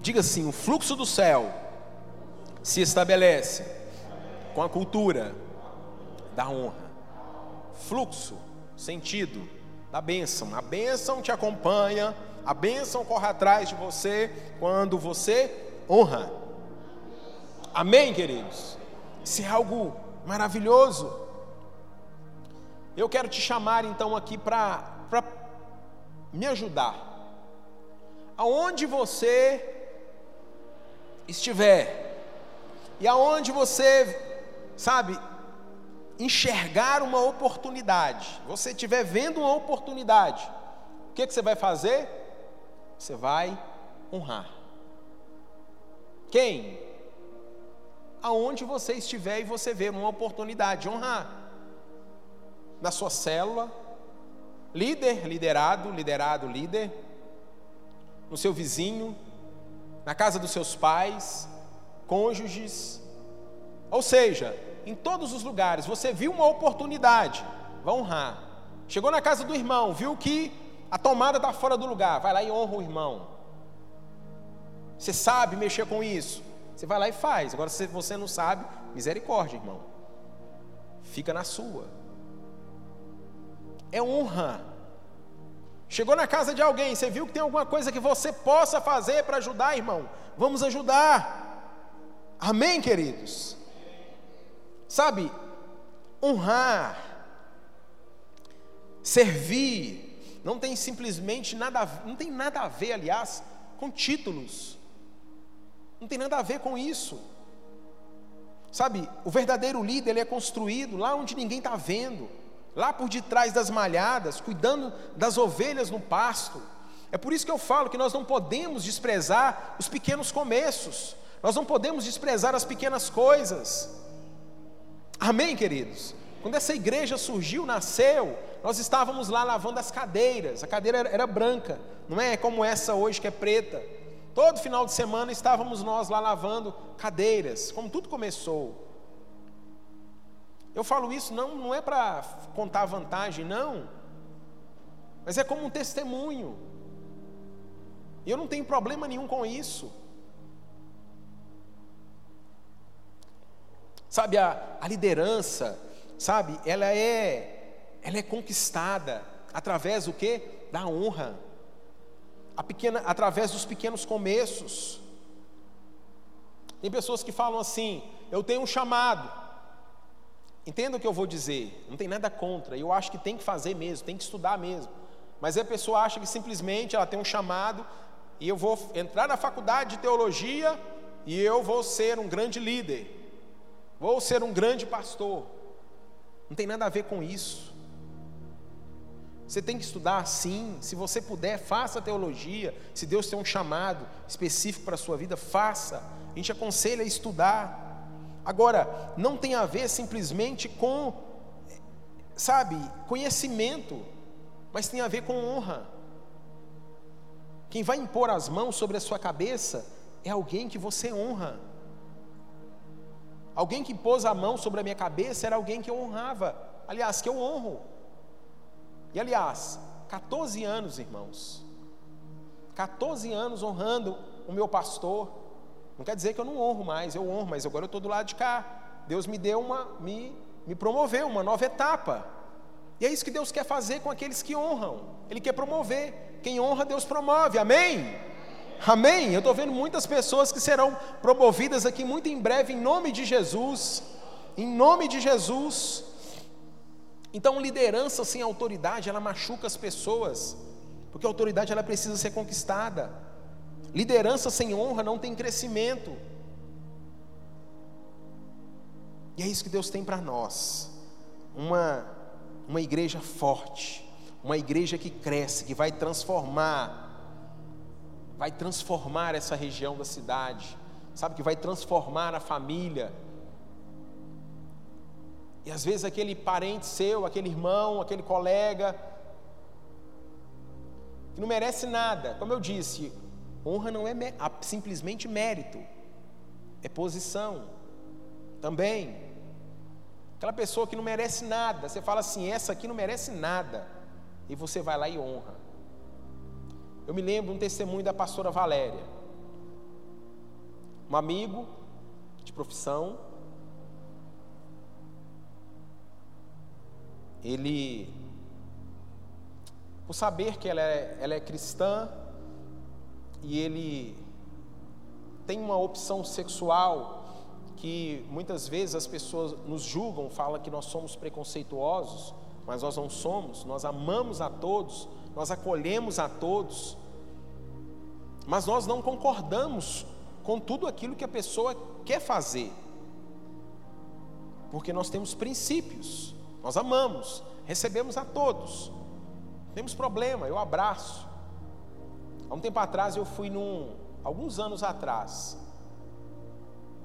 Diga assim: o fluxo do céu se estabelece com a cultura da honra. Fluxo, sentido da bênção. A bênção te acompanha a bênção corre atrás de você quando você honra. Amém, queridos? Isso é algo maravilhoso. Eu quero te chamar então aqui para me ajudar. Aonde você estiver, e aonde você, sabe, enxergar uma oportunidade, você estiver vendo uma oportunidade, o que, que você vai fazer? Você vai honrar. Quem? Aonde você estiver e você ver uma oportunidade, honrar. Na sua célula, líder, liderado, liderado, líder, no seu vizinho, na casa dos seus pais, cônjuges, ou seja, em todos os lugares, você viu uma oportunidade, vai honrar. Chegou na casa do irmão, viu que a tomada está fora do lugar, vai lá e honra o irmão. Você sabe mexer com isso, você vai lá e faz. Agora, se você não sabe, misericórdia, irmão. Fica na sua. É honra. Chegou na casa de alguém, você viu que tem alguma coisa que você possa fazer para ajudar, irmão? Vamos ajudar. Amém, queridos? Sabe, honrar, servir, não tem simplesmente nada, não tem nada a ver, aliás, com títulos. Não tem nada a ver com isso. Sabe, o verdadeiro líder ele é construído lá onde ninguém está vendo, lá por detrás das malhadas, cuidando das ovelhas no pasto. É por isso que eu falo que nós não podemos desprezar os pequenos começos, nós não podemos desprezar as pequenas coisas. Amém, queridos? Quando essa igreja surgiu, nasceu, nós estávamos lá lavando as cadeiras, a cadeira era, era, branca, não é como essa hoje que é preta. Todo final de semana estávamos nós lá lavando cadeiras, como tudo começou. Eu falo isso não, não é para contar vantagem, não, mas é como um testemunho. E eu não tenho problema nenhum com isso. Sabe, a, a liderança, sabe, ela é, ela é conquistada através do que? Da honra. Pequena, através dos pequenos começos. Tem pessoas que falam assim: eu tenho um chamado. Entenda o que eu vou dizer, não tem nada contra, eu acho que tem que fazer mesmo, tem que estudar mesmo. Mas a pessoa acha que simplesmente ela tem um chamado e eu vou entrar na faculdade de teologia e eu vou ser um grande líder. Vou ser um grande pastor. Não tem nada a ver com isso. Você tem que estudar sim. Se você puder, faça teologia. Se Deus tem um chamado específico para a sua vida, faça. A gente aconselha a estudar. Agora, não tem a ver simplesmente com, sabe, conhecimento, mas tem a ver com honra. Quem vai impor as mãos sobre a sua cabeça é alguém que você honra. Alguém que pôs a mão sobre a minha cabeça era alguém que eu honrava, aliás, que eu honro. E aliás, 14 anos, irmãos, 14 anos honrando o meu pastor. Não quer dizer que eu não honro mais, eu honro, mas agora eu estou do lado de cá. Deus me deu uma, me, me promoveu uma nova etapa. E é isso que Deus quer fazer com aqueles que honram. Ele quer promover. Quem honra, Deus promove. Amém? Amém? Eu estou vendo muitas pessoas que serão promovidas aqui muito em breve, em nome de Jesus. Em nome de Jesus. Então, liderança sem autoridade, ela machuca as pessoas, porque a autoridade ela precisa ser conquistada. Liderança sem honra não tem crescimento. E é isso que Deus tem para nós. Uma, uma igreja forte, uma igreja que cresce, que vai transformar vai transformar essa região da cidade, sabe, que vai transformar a família. E às vezes aquele parente seu, aquele irmão, aquele colega, que não merece nada, como eu disse, honra não é simplesmente mérito, é posição também. Aquela pessoa que não merece nada, você fala assim: essa aqui não merece nada, e você vai lá e honra. Eu me lembro um testemunho da pastora Valéria. um amigo de profissão, ele, por saber que ela é, ela é cristã, e ele tem uma opção sexual que muitas vezes as pessoas nos julgam, falam que nós somos preconceituosos, mas nós não somos, nós amamos a todos, nós acolhemos a todos, mas nós não concordamos com tudo aquilo que a pessoa quer fazer, porque nós temos princípios, nós amamos, recebemos a todos, temos problema, eu abraço. Há um tempo atrás eu fui num, alguns anos atrás,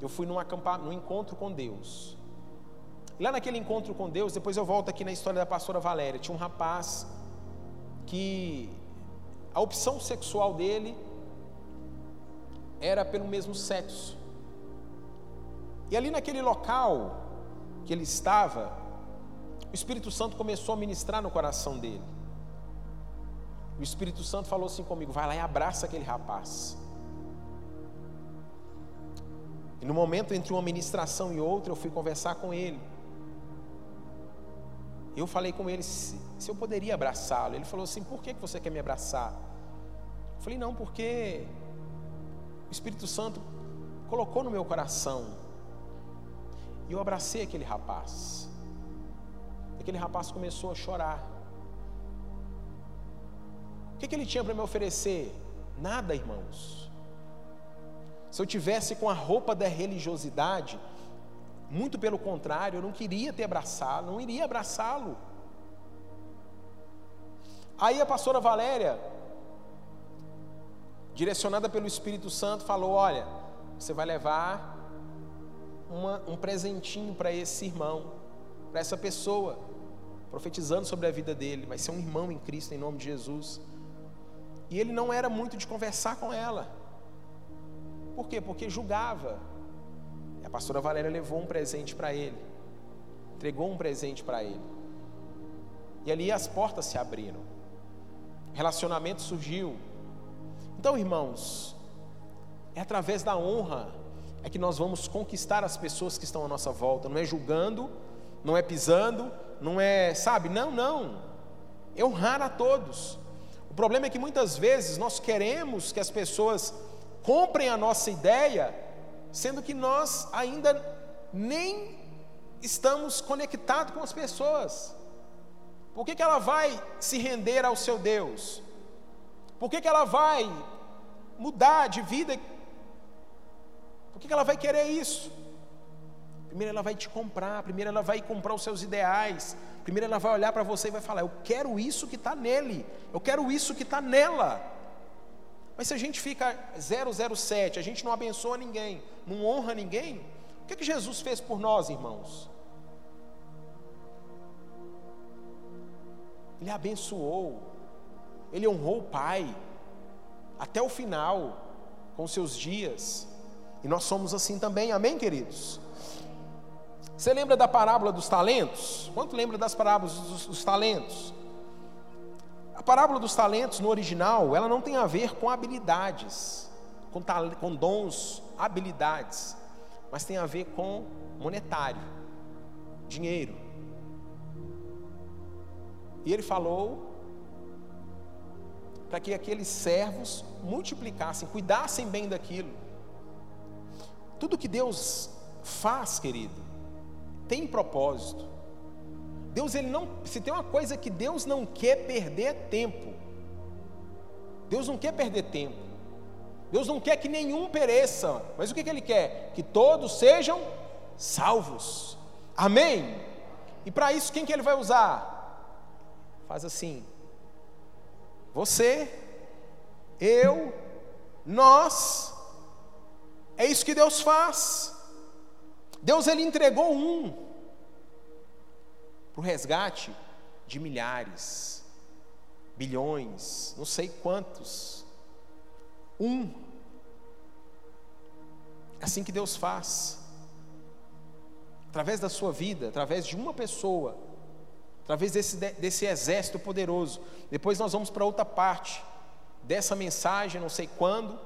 eu fui num, num encontro com Deus. Lá naquele encontro com Deus, depois eu volto aqui na história da pastora Valéria, tinha um rapaz que a opção sexual dele era pelo mesmo sexo. E ali naquele local que ele estava, o Espírito Santo começou a ministrar no coração dele. O Espírito Santo falou assim comigo: vai lá e abraça aquele rapaz. E no momento entre uma ministração e outra, eu fui conversar com ele. Eu falei com ele se, se eu poderia abraçá-lo. Ele falou assim: por que você quer me abraçar? Eu falei: não, porque o Espírito Santo colocou no meu coração. E eu abracei aquele rapaz. Aquele rapaz começou a chorar. O que, que ele tinha para me oferecer? Nada, irmãos. Se eu tivesse com a roupa da religiosidade, muito pelo contrário, eu não queria ter abraçado, não iria abraçá-lo. Aí a pastora Valéria, direcionada pelo Espírito Santo, falou: Olha, você vai levar uma, um presentinho para esse irmão, para essa pessoa, profetizando sobre a vida dele. Vai ser um irmão em Cristo, em nome de Jesus. E ele não era muito de conversar com ela. Por quê? Porque julgava. E a pastora Valéria levou um presente para ele. Entregou um presente para ele. E ali as portas se abriram. Relacionamento surgiu. Então, irmãos, é através da honra é que nós vamos conquistar as pessoas que estão à nossa volta. Não é julgando, não é pisando, não é, sabe? Não, não. É honrar a todos. O problema é que muitas vezes nós queremos que as pessoas comprem a nossa ideia, sendo que nós ainda nem estamos conectados com as pessoas. Por que, que ela vai se render ao seu Deus? Por que, que ela vai mudar de vida? Por que, que ela vai querer isso? Primeiro ela vai te comprar, primeiro ela vai comprar os seus ideais, primeiro ela vai olhar para você e vai falar: Eu quero isso que está nele, eu quero isso que está nela. Mas se a gente fica 007, a gente não abençoa ninguém, não honra ninguém, o que, que Jesus fez por nós, irmãos? Ele abençoou, ele honrou o Pai, até o final, com seus dias, e nós somos assim também, amém, queridos? Você lembra da parábola dos talentos? Quanto lembra das parábolas dos, dos talentos? A parábola dos talentos no original, ela não tem a ver com habilidades, com, com dons, habilidades, mas tem a ver com monetário, dinheiro. E ele falou para que aqueles servos multiplicassem, cuidassem bem daquilo. Tudo que Deus faz, querido, tem propósito. Deus ele não, se tem uma coisa que Deus não quer perder é tempo. Deus não quer perder tempo. Deus não quer que nenhum pereça, mas o que, que Ele quer? Que todos sejam salvos. Amém? E para isso quem que Ele vai usar? Faz assim. Você, eu, nós. É isso que Deus faz. Deus ele entregou um para o resgate de milhares, bilhões, não sei quantos. Um. É assim que Deus faz. Através da sua vida, através de uma pessoa, através desse, desse exército poderoso. Depois nós vamos para outra parte dessa mensagem, não sei quando,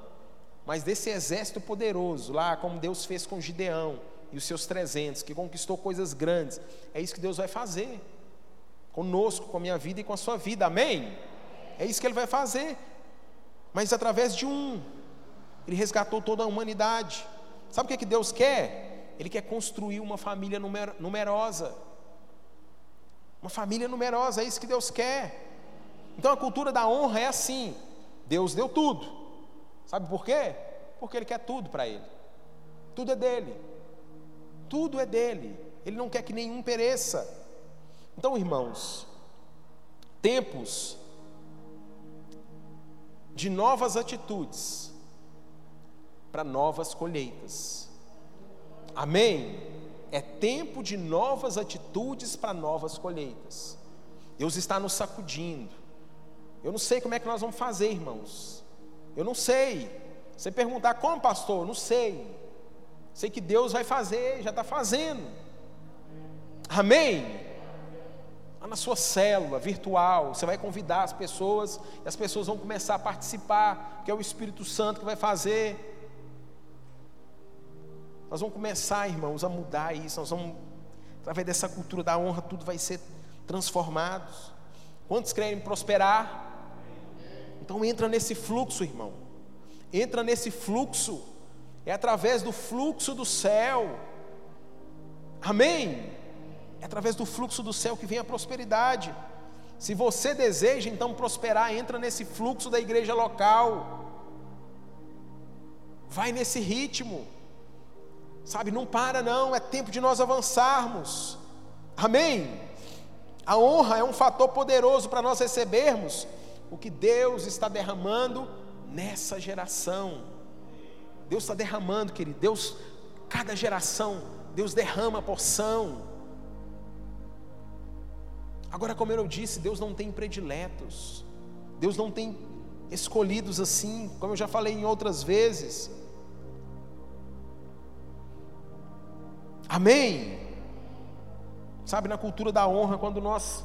mas desse exército poderoso, lá como Deus fez com Gideão e os seus 300, que conquistou coisas grandes, é isso que Deus vai fazer conosco, com a minha vida e com a sua vida, amém? É isso que Ele vai fazer, mas através de um, Ele resgatou toda a humanidade. Sabe o que, é que Deus quer? Ele quer construir uma família numerosa. Uma família numerosa, é isso que Deus quer. Então a cultura da honra é assim: Deus deu tudo. Sabe por quê? Porque Ele quer tudo para Ele. Tudo é dele. Tudo é dele. Ele não quer que nenhum pereça. Então, irmãos, tempos de novas atitudes para novas colheitas. Amém? É tempo de novas atitudes para novas colheitas. Deus está nos sacudindo. Eu não sei como é que nós vamos fazer, irmãos. Eu não sei. Você perguntar como, pastor? Eu não sei. Sei que Deus vai fazer, já está fazendo. Amém? Lá na sua célula virtual, você vai convidar as pessoas, e as pessoas vão começar a participar, que é o Espírito Santo que vai fazer. Nós vamos começar, irmãos, a mudar isso. Nós vamos, através dessa cultura da honra, tudo vai ser transformado. Quantos querem prosperar? Então entra nesse fluxo, irmão. Entra nesse fluxo. É através do fluxo do céu. Amém? É através do fluxo do céu que vem a prosperidade. Se você deseja então prosperar, entra nesse fluxo da igreja local. Vai nesse ritmo. Sabe, não para não, é tempo de nós avançarmos. Amém? A honra é um fator poderoso para nós recebermos o que Deus está derramando nessa geração. Deus está derramando, querido. Deus, cada geração, Deus derrama a porção. Agora, como eu disse, Deus não tem prediletos. Deus não tem escolhidos assim, como eu já falei em outras vezes. Amém? Sabe, na cultura da honra, quando nós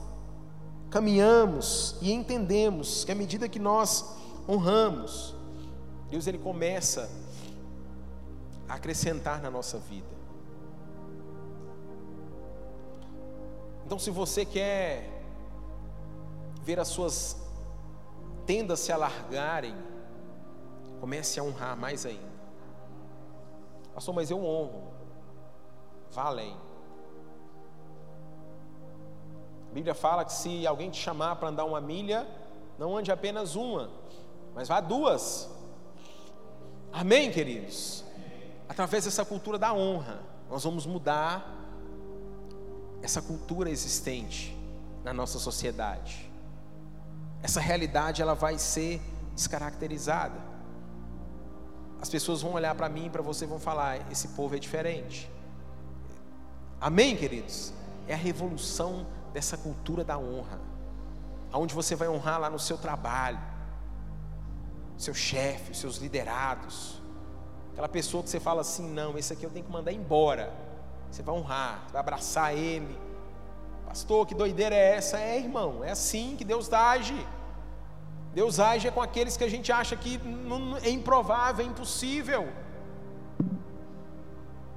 caminhamos e entendemos que à medida que nós honramos, Deus ele começa acrescentar na nossa vida. Então, se você quer ver as suas tendas se alargarem, comece a honrar mais ainda. Pastor, mas eu honro. Vá além. A Bíblia fala que se alguém te chamar para andar uma milha, não ande apenas uma, mas vá duas. Amém, queridos? Através dessa cultura da honra, nós vamos mudar essa cultura existente na nossa sociedade. Essa realidade ela vai ser descaracterizada. As pessoas vão olhar para mim e para você vão falar: esse povo é diferente. Amém, queridos? É a revolução dessa cultura da honra, aonde você vai honrar lá no seu trabalho, seu chefe, seus liderados, aquela pessoa que você fala assim: não, esse aqui eu tenho que mandar embora. Você vai honrar, vai abraçar ele. Pastor, que doideira é essa? É, irmão, é assim que Deus age. Deus age é com aqueles que a gente acha que é improvável, é impossível.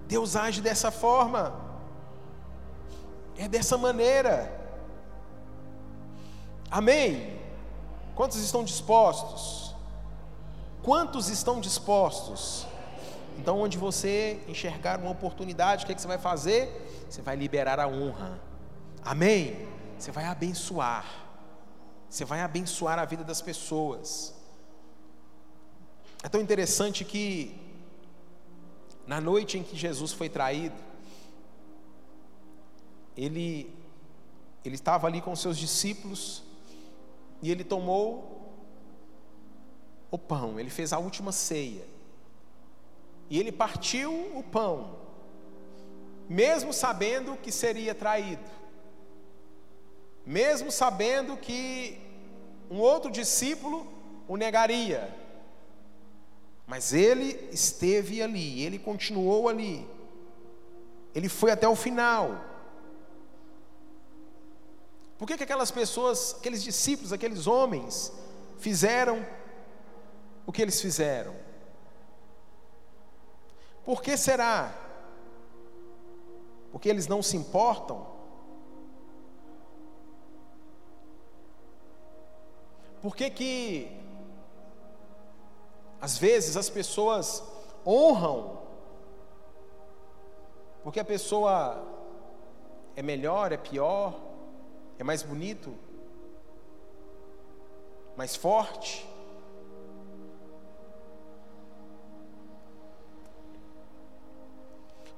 Deus age dessa forma. É dessa maneira. Amém? Quantos estão dispostos? Quantos estão dispostos? Então, onde você enxergar uma oportunidade, o que, é que você vai fazer? Você vai liberar a honra. Amém? Você vai abençoar. Você vai abençoar a vida das pessoas. É tão interessante que, na noite em que Jesus foi traído, ele, ele estava ali com seus discípulos e ele tomou o pão, ele fez a última ceia. E ele partiu o pão, mesmo sabendo que seria traído, mesmo sabendo que um outro discípulo o negaria. Mas ele esteve ali, ele continuou ali, ele foi até o final. Por que, que aquelas pessoas, aqueles discípulos, aqueles homens, fizeram o que eles fizeram? Por que será? Porque eles não se importam? Por que que às vezes as pessoas honram porque a pessoa é melhor, é pior, é mais bonito, mais forte?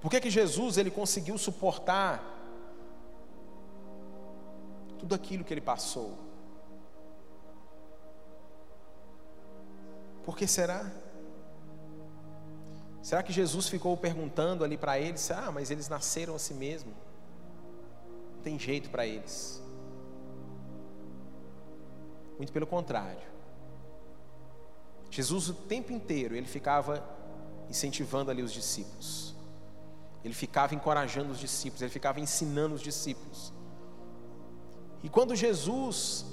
Por que, que Jesus ele conseguiu suportar tudo aquilo que ele passou? Por que será? Será que Jesus ficou perguntando ali para eles: ah, mas eles nasceram assim mesmo? Não tem jeito para eles. Muito pelo contrário. Jesus o tempo inteiro ele ficava incentivando ali os discípulos. Ele ficava encorajando os discípulos, ele ficava ensinando os discípulos. E quando Jesus,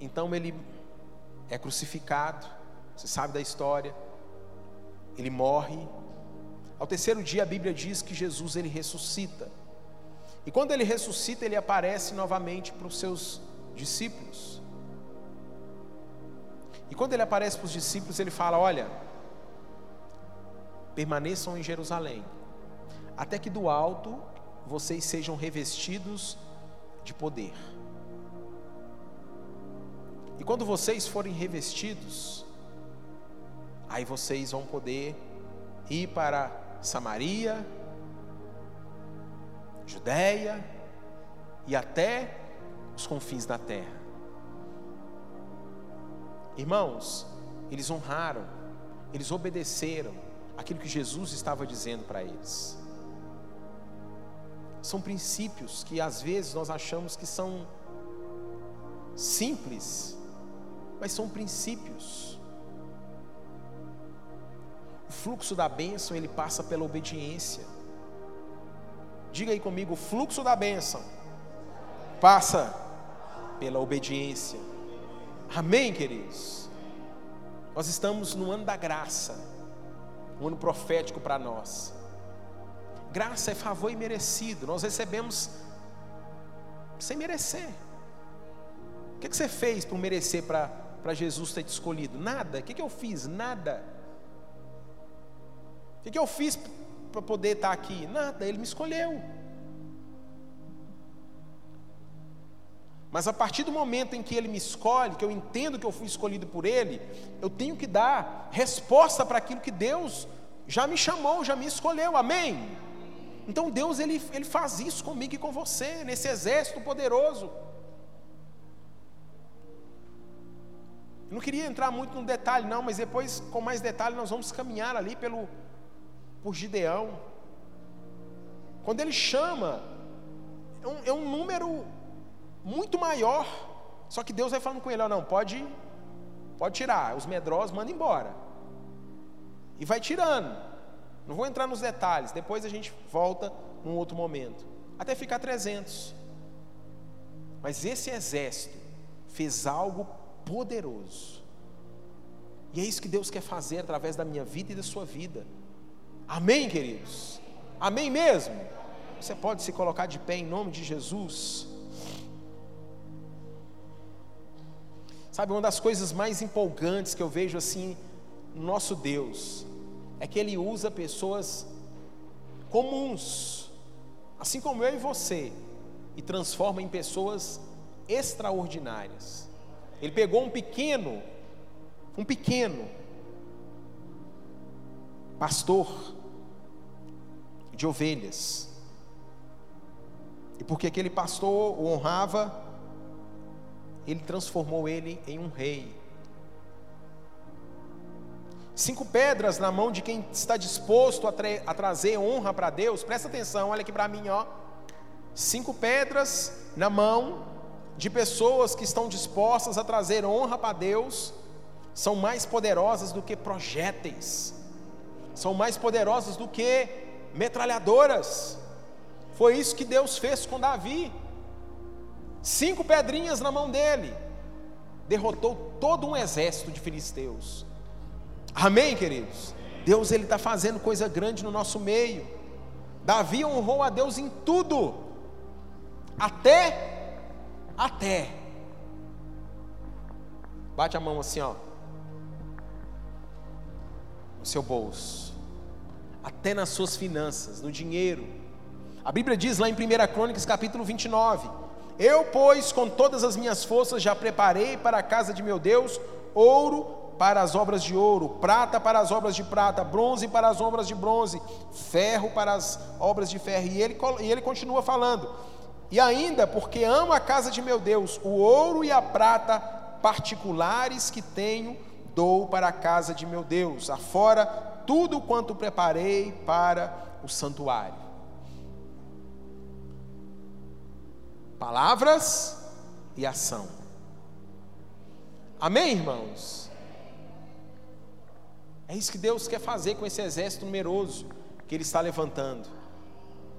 então ele é crucificado, você sabe da história, ele morre. Ao terceiro dia a Bíblia diz que Jesus ele ressuscita. E quando ele ressuscita, ele aparece novamente para os seus discípulos. E quando ele aparece para os discípulos, ele fala: Olha, permaneçam em Jerusalém, até que do alto vocês sejam revestidos de poder. E quando vocês forem revestidos, aí vocês vão poder ir para Samaria, Judéia e até os confins da terra. Irmãos, eles honraram, eles obedeceram aquilo que Jesus estava dizendo para eles. São princípios que às vezes nós achamos que são simples, mas são princípios. O fluxo da bênção ele passa pela obediência. Diga aí comigo, o fluxo da bênção passa pela obediência. Amém, queridos? Nós estamos no ano da graça, um ano profético para nós. Graça é favor imerecido. Nós recebemos sem merecer. O que, que você fez por merecer para Jesus ter te escolhido? Nada. O que, que eu fiz? Nada. O que, que eu fiz para poder estar aqui? Nada. Ele me escolheu. Mas a partir do momento em que Ele me escolhe, que eu entendo que eu fui escolhido por Ele, eu tenho que dar resposta para aquilo que Deus já me chamou, já me escolheu. Amém? Então Deus ele, ele faz isso comigo e com você, nesse exército poderoso. Eu não queria entrar muito no detalhe, não, mas depois, com mais detalhe, nós vamos caminhar ali pelo, por Gideão. Quando ele chama, é um, é um número muito maior, só que Deus vai falando com ele: oh, não, pode, pode tirar, os medrosos manda embora. E vai tirando. Não vou entrar nos detalhes, depois a gente volta num outro momento. Até ficar 300. Mas esse exército fez algo poderoso. E é isso que Deus quer fazer através da minha vida e da sua vida. Amém, queridos? Amém mesmo? Você pode se colocar de pé em nome de Jesus. Sabe, uma das coisas mais empolgantes que eu vejo assim no nosso Deus é que ele usa pessoas comuns, assim como eu e você, e transforma em pessoas extraordinárias. Ele pegou um pequeno, um pequeno pastor de ovelhas. E porque aquele pastor o honrava, ele transformou ele em um rei. Cinco pedras na mão de quem está disposto a, tra a trazer honra para Deus. Presta atenção, olha aqui para mim, ó. Cinco pedras na mão de pessoas que estão dispostas a trazer honra para Deus são mais poderosas do que projéteis. São mais poderosas do que metralhadoras. Foi isso que Deus fez com Davi. Cinco pedrinhas na mão dele derrotou todo um exército de filisteus. Amém, queridos? Deus ele está fazendo coisa grande no nosso meio. Davi honrou a Deus em tudo, até, até. Bate a mão assim, ó, no seu bolso, até nas suas finanças, no dinheiro. A Bíblia diz lá em 1 Crônicas capítulo 29: Eu, pois, com todas as minhas forças já preparei para a casa de meu Deus ouro para as obras de ouro, prata para as obras de prata, bronze para as obras de bronze, ferro para as obras de ferro. E ele, e ele continua falando. E ainda, porque amo a casa de meu Deus, o ouro e a prata particulares que tenho, dou para a casa de meu Deus, afora tudo quanto preparei para o santuário. Palavras e ação. Amém, irmãos? É isso que Deus quer fazer com esse exército numeroso que Ele está levantando.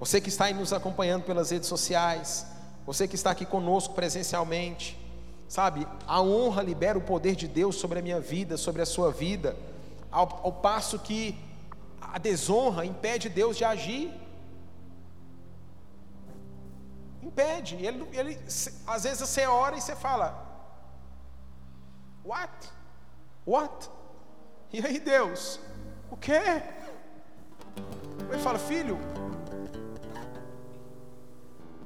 Você que está aí nos acompanhando pelas redes sociais, você que está aqui conosco presencialmente, sabe, a honra libera o poder de Deus sobre a minha vida, sobre a sua vida, ao, ao passo que a desonra impede Deus de agir. Impede. Ele, ele, às vezes você ora e você fala: What? What? E aí, Deus, o quê? Ele fala, filho,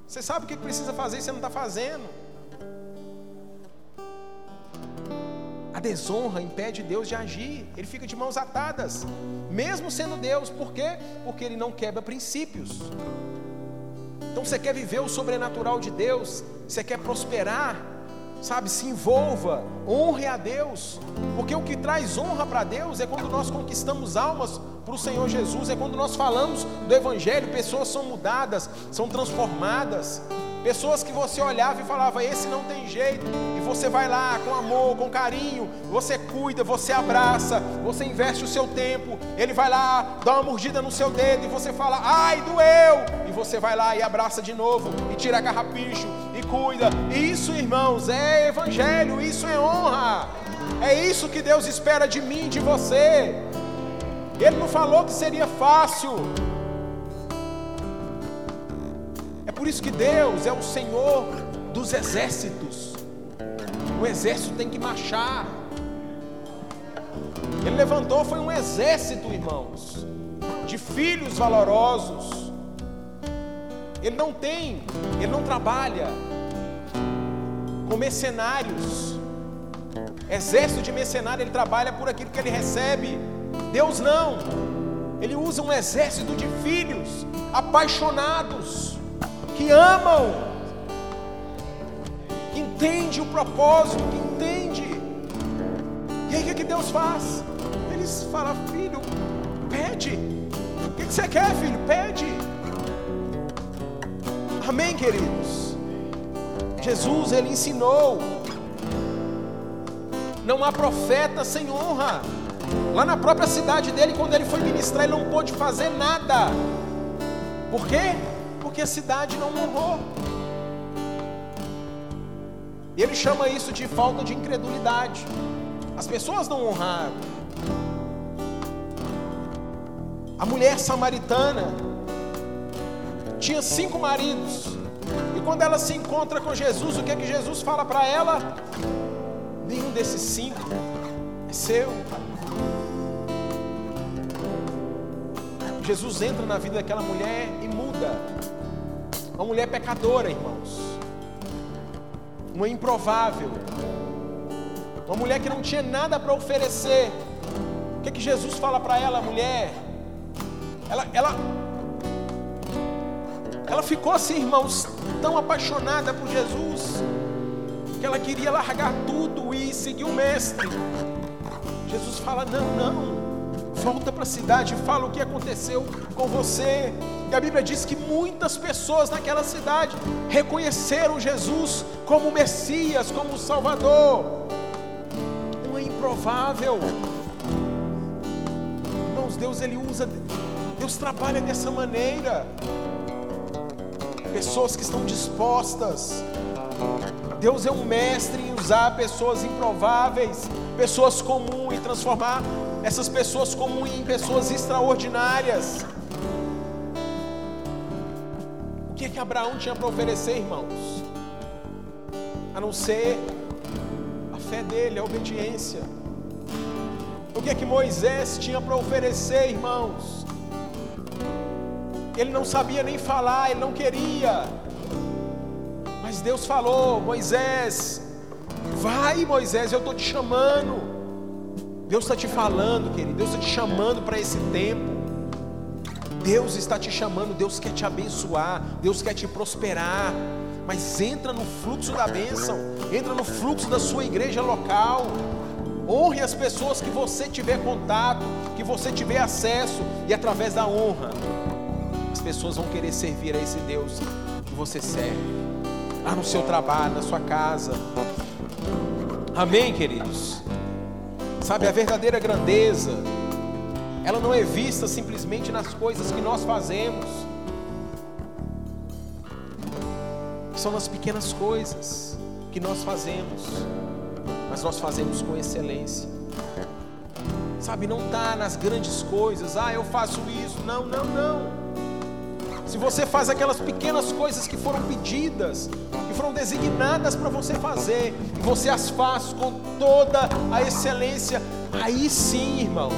você sabe o que precisa fazer e você não está fazendo. A desonra impede Deus de agir, ele fica de mãos atadas, mesmo sendo Deus, por quê? Porque ele não quebra princípios. Então você quer viver o sobrenatural de Deus, você quer prosperar, sabe, se envolva, honre a Deus, porque o que traz honra para Deus é quando nós conquistamos almas para o Senhor Jesus, é quando nós falamos do Evangelho, pessoas são mudadas, são transformadas, pessoas que você olhava e falava, esse não tem jeito, e você vai lá com amor, com carinho, você cuida, você abraça, você investe o seu tempo, ele vai lá, dá uma mordida no seu dedo, e você fala, ai, doeu, e você vai lá e abraça de novo, e tira carrapicho, e cuida, isso irmãos, é Evangelho, isso é honra, é isso que Deus espera de mim, de você. Ele não falou que seria fácil. Por isso que Deus é o Senhor dos exércitos. O exército tem que marchar. Ele levantou foi um exército, irmãos, de filhos valorosos. Ele não tem, ele não trabalha com mercenários. Exército de mercenário, ele trabalha por aquilo que ele recebe. Deus não. Ele usa um exército de filhos apaixonados, que amam, que entende o propósito, que entende. E aí o que, que Deus faz? Eles falam, filho, pede. O que você quer, filho? Pede. Amém, queridos. Jesus, ele ensinou. Não há profeta sem honra. Lá na própria cidade dele, quando ele foi ministrar, ele não pôde fazer nada. Por quê? Porque a cidade não honrou. Ele chama isso de falta de incredulidade. As pessoas não honraram. A mulher samaritana tinha cinco maridos. E quando ela se encontra com Jesus, o que é que Jesus fala para ela? Nenhum desses cinco é seu. Jesus entra na vida daquela mulher e muda. Uma mulher pecadora, irmãos. Uma improvável. Uma mulher que não tinha nada para oferecer. O que, é que Jesus fala para ela, mulher? Ela, ela, ela ficou assim, irmãos, tão apaixonada por Jesus, que ela queria largar tudo e seguir o Mestre. Jesus fala: não, não volta para a cidade e fala o que aconteceu com você. E a Bíblia diz que muitas pessoas naquela cidade reconheceram Jesus como Messias, como Salvador. Não é improvável. Irmãos, Deus ele usa, Deus trabalha dessa maneira. Pessoas que estão dispostas Deus é um mestre em usar pessoas improváveis, pessoas comuns e transformar essas pessoas comuns em pessoas extraordinárias. O que é que Abraão tinha para oferecer, irmãos? A não ser a fé dele, a obediência. O que é que Moisés tinha para oferecer, irmãos? Ele não sabia nem falar, ele não queria. Mas Deus falou: Moisés, vai, Moisés, eu estou te chamando. Deus está te falando, querido. Deus está te chamando para esse tempo. Deus está te chamando. Deus quer te abençoar. Deus quer te prosperar. Mas entra no fluxo da bênção. Entra no fluxo da sua igreja local. Honre as pessoas que você tiver contato, que você tiver acesso, e através da honra, as pessoas vão querer servir a esse Deus que você serve lá no seu trabalho, na sua casa. Amém, queridos? Sabe, a verdadeira grandeza, ela não é vista simplesmente nas coisas que nós fazemos, são nas pequenas coisas que nós fazemos, mas nós fazemos com excelência. Sabe, não está nas grandes coisas, ah, eu faço isso, não, não, não se você faz aquelas pequenas coisas que foram pedidas, que foram designadas para você fazer, e você as faz com toda a excelência, aí sim, irmãos,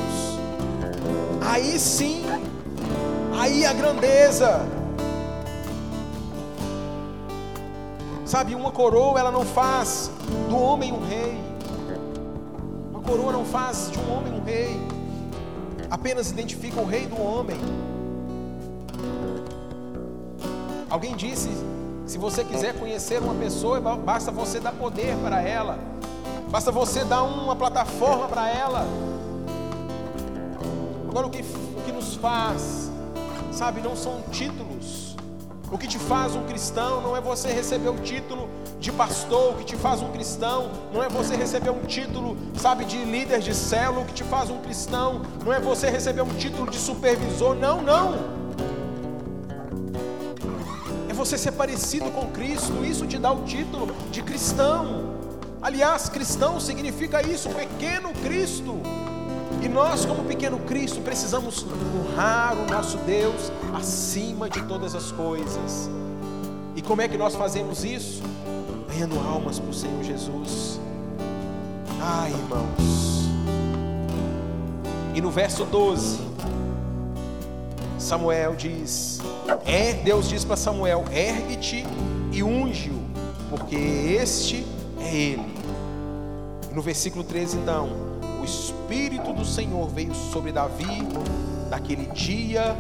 aí sim, aí a grandeza. Sabe, uma coroa ela não faz do homem um rei. Uma coroa não faz de um homem um rei. Apenas identifica o rei do homem. Alguém disse: se você quiser conhecer uma pessoa, basta você dar poder para ela, basta você dar uma plataforma para ela. Agora, o que, o que nos faz, sabe, não são títulos. O que te faz um cristão não é você receber o título de pastor, o que te faz um cristão não é você receber um título, sabe, de líder de célula, o que te faz um cristão não é você receber um título de supervisor, não, não você ser parecido com Cristo, isso te dá o título de cristão. Aliás, cristão significa isso, pequeno Cristo. E nós, como pequeno Cristo, precisamos honrar o nosso Deus acima de todas as coisas. E como é que nós fazemos isso? Ganhando almas para o Senhor Jesus. Ai, irmãos. E no verso 12, Samuel diz: é, Deus diz para Samuel: ergue-te e unge-o, porque este é ele. E no versículo 13, então, o Espírito do Senhor veio sobre Davi daquele dia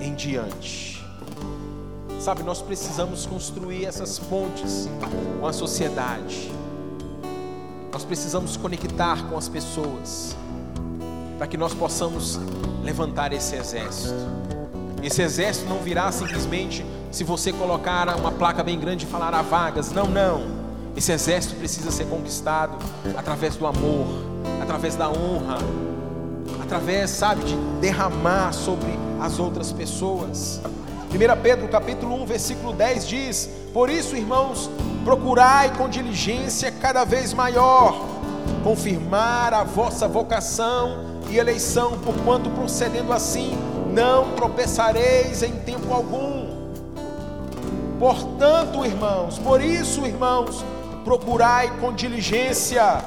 em diante. Sabe, nós precisamos construir essas pontes com a sociedade. Nós precisamos conectar com as pessoas para que nós possamos levantar esse exército. Esse exército não virá simplesmente se você colocar uma placa bem grande e falar vagas. Não, não. Esse exército precisa ser conquistado através do amor, através da honra, através, sabe, de derramar sobre as outras pessoas. 1 Pedro capítulo 1, versículo 10 diz: Por isso, irmãos, procurai com diligência cada vez maior confirmar a vossa vocação e eleição, porquanto procedendo assim não tropeçareis em tempo algum. Portanto, irmãos, por isso, irmãos, procurai com diligência,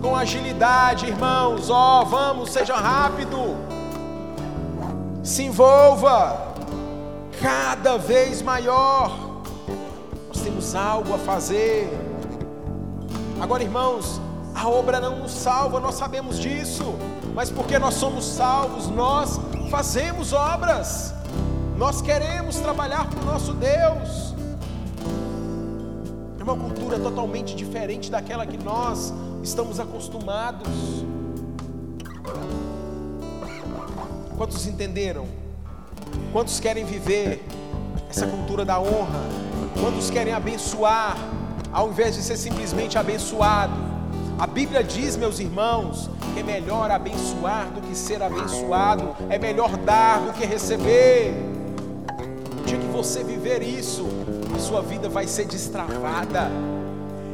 com agilidade, irmãos, ó, oh, vamos, seja rápido, se envolva, cada vez maior. Nós temos algo a fazer. Agora, irmãos, a obra não nos salva, nós sabemos disso, mas porque nós somos salvos, nós fazemos obras, nós queremos trabalhar para o nosso Deus. É uma cultura totalmente diferente daquela que nós estamos acostumados. Quantos entenderam? Quantos querem viver essa cultura da honra? Quantos querem abençoar, ao invés de ser simplesmente abençoado? A Bíblia diz, meus irmãos, que é melhor abençoar do que ser abençoado, é melhor dar do que receber. No dia que você viver isso, a sua vida vai ser destravada,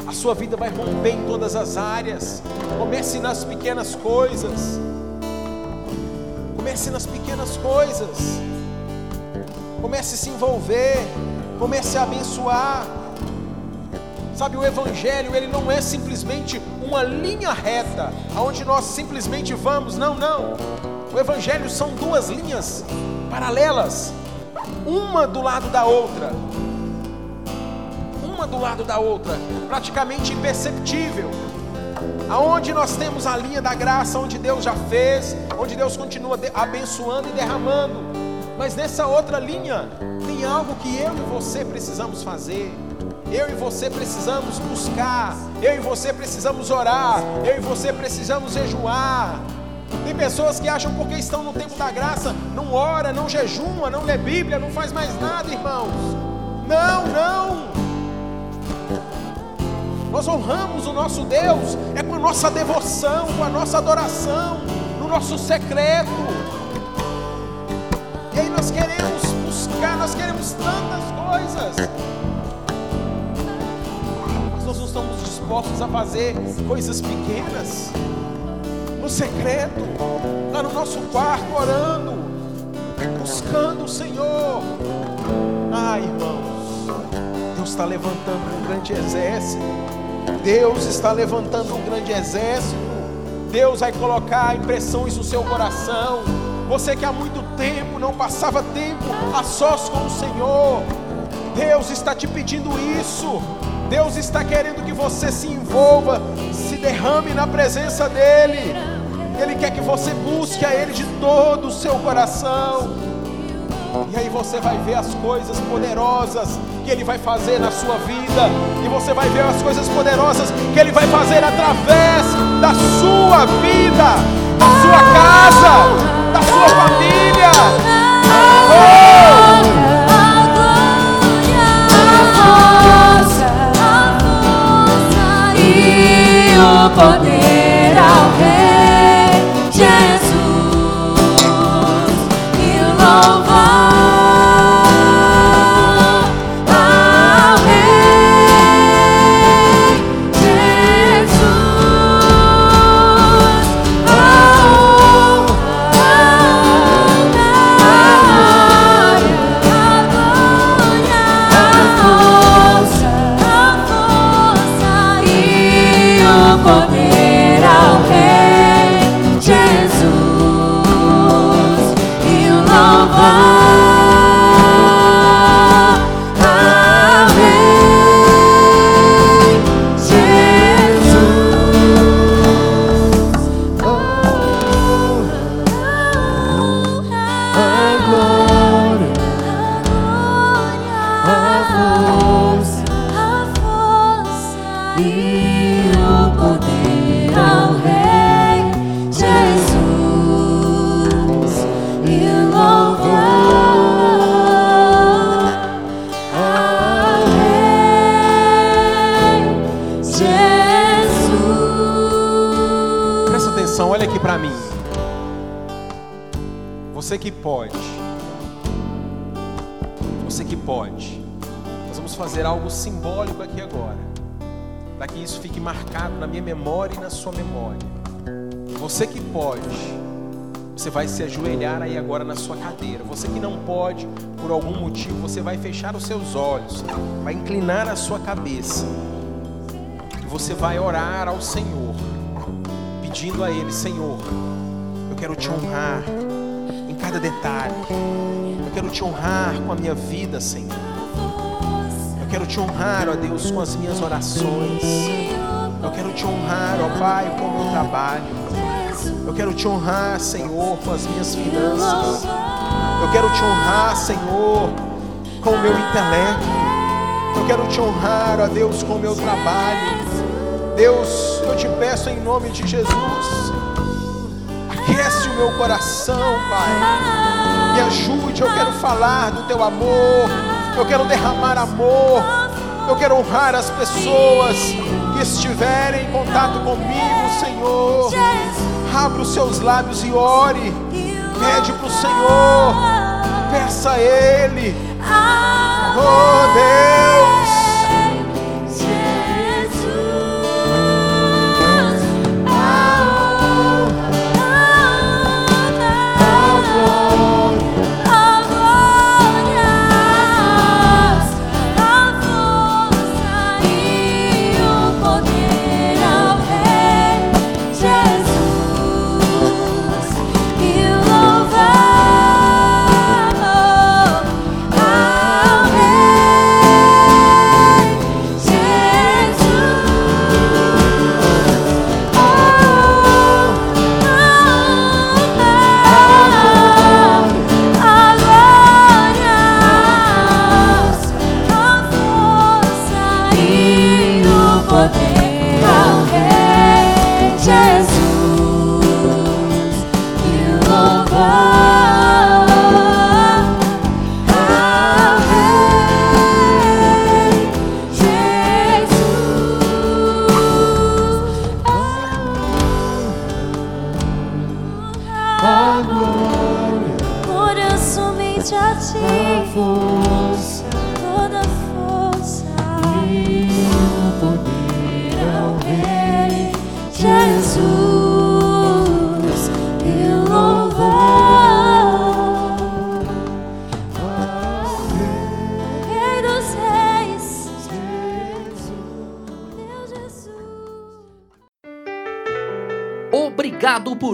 A sua vida vai romper em todas as áreas. Comece nas pequenas coisas. Comece nas pequenas coisas. Comece a se envolver. Comece a abençoar. Sabe, o Evangelho, ele não é simplesmente uma linha reta, aonde nós simplesmente vamos. Não, não. O Evangelho são duas linhas paralelas, uma do lado da outra. Uma do lado da outra, praticamente imperceptível. Aonde nós temos a linha da graça, onde Deus já fez, onde Deus continua abençoando e derramando. Mas nessa outra linha, tem algo que eu e você precisamos fazer. Eu e você precisamos buscar. Eu e você precisamos orar. Eu e você precisamos jejuar. Tem pessoas que acham porque estão no tempo da graça, não ora, não jejuma, não lê Bíblia, não faz mais nada, irmãos. Não, não. Nós honramos o nosso Deus é com a nossa devoção, com a nossa adoração, no nosso secreto. E aí nós queremos buscar, nós queremos tantas coisas. Estamos dispostos a fazer coisas pequenas, no secreto, lá no nosso quarto, orando, buscando o Senhor. Ah, irmãos, Deus está levantando um grande exército. Deus está levantando um grande exército. Deus vai colocar impressões no seu coração. Você que há muito tempo não passava tempo a sós com o Senhor, Deus está te pedindo isso. Deus está querendo que você se envolva, se derrame na presença dEle. Ele quer que você busque a Ele de todo o seu coração. E aí você vai ver as coisas poderosas que Ele vai fazer na sua vida. E você vai ver as coisas poderosas que Ele vai fazer através da sua vida, da sua casa, da sua família. O vai se ajoelhar aí agora na sua cadeira. Você que não pode, por algum motivo, você vai fechar os seus olhos, vai inclinar a sua cabeça. E você vai orar ao Senhor, pedindo a Ele: Senhor, eu quero te honrar em cada detalhe. Eu quero te honrar com a minha vida, Senhor. Eu quero te honrar, ó Deus, com as minhas orações. Quero te honrar, ó Pai, com o meu trabalho. Eu quero te honrar, Senhor, com as minhas finanças. Eu quero te honrar, Senhor, com o meu intelecto. Eu quero te honrar, ó Deus, com o meu trabalho. Deus, eu te peço em nome de Jesus. Aquece o meu coração, Pai. Me ajude, eu quero falar do teu amor. Eu quero derramar amor. Eu quero honrar as pessoas estiverem em contato comigo, Senhor. Abra os seus lábios e ore. Pede para o Senhor. Peça a Ele. Oh Deus.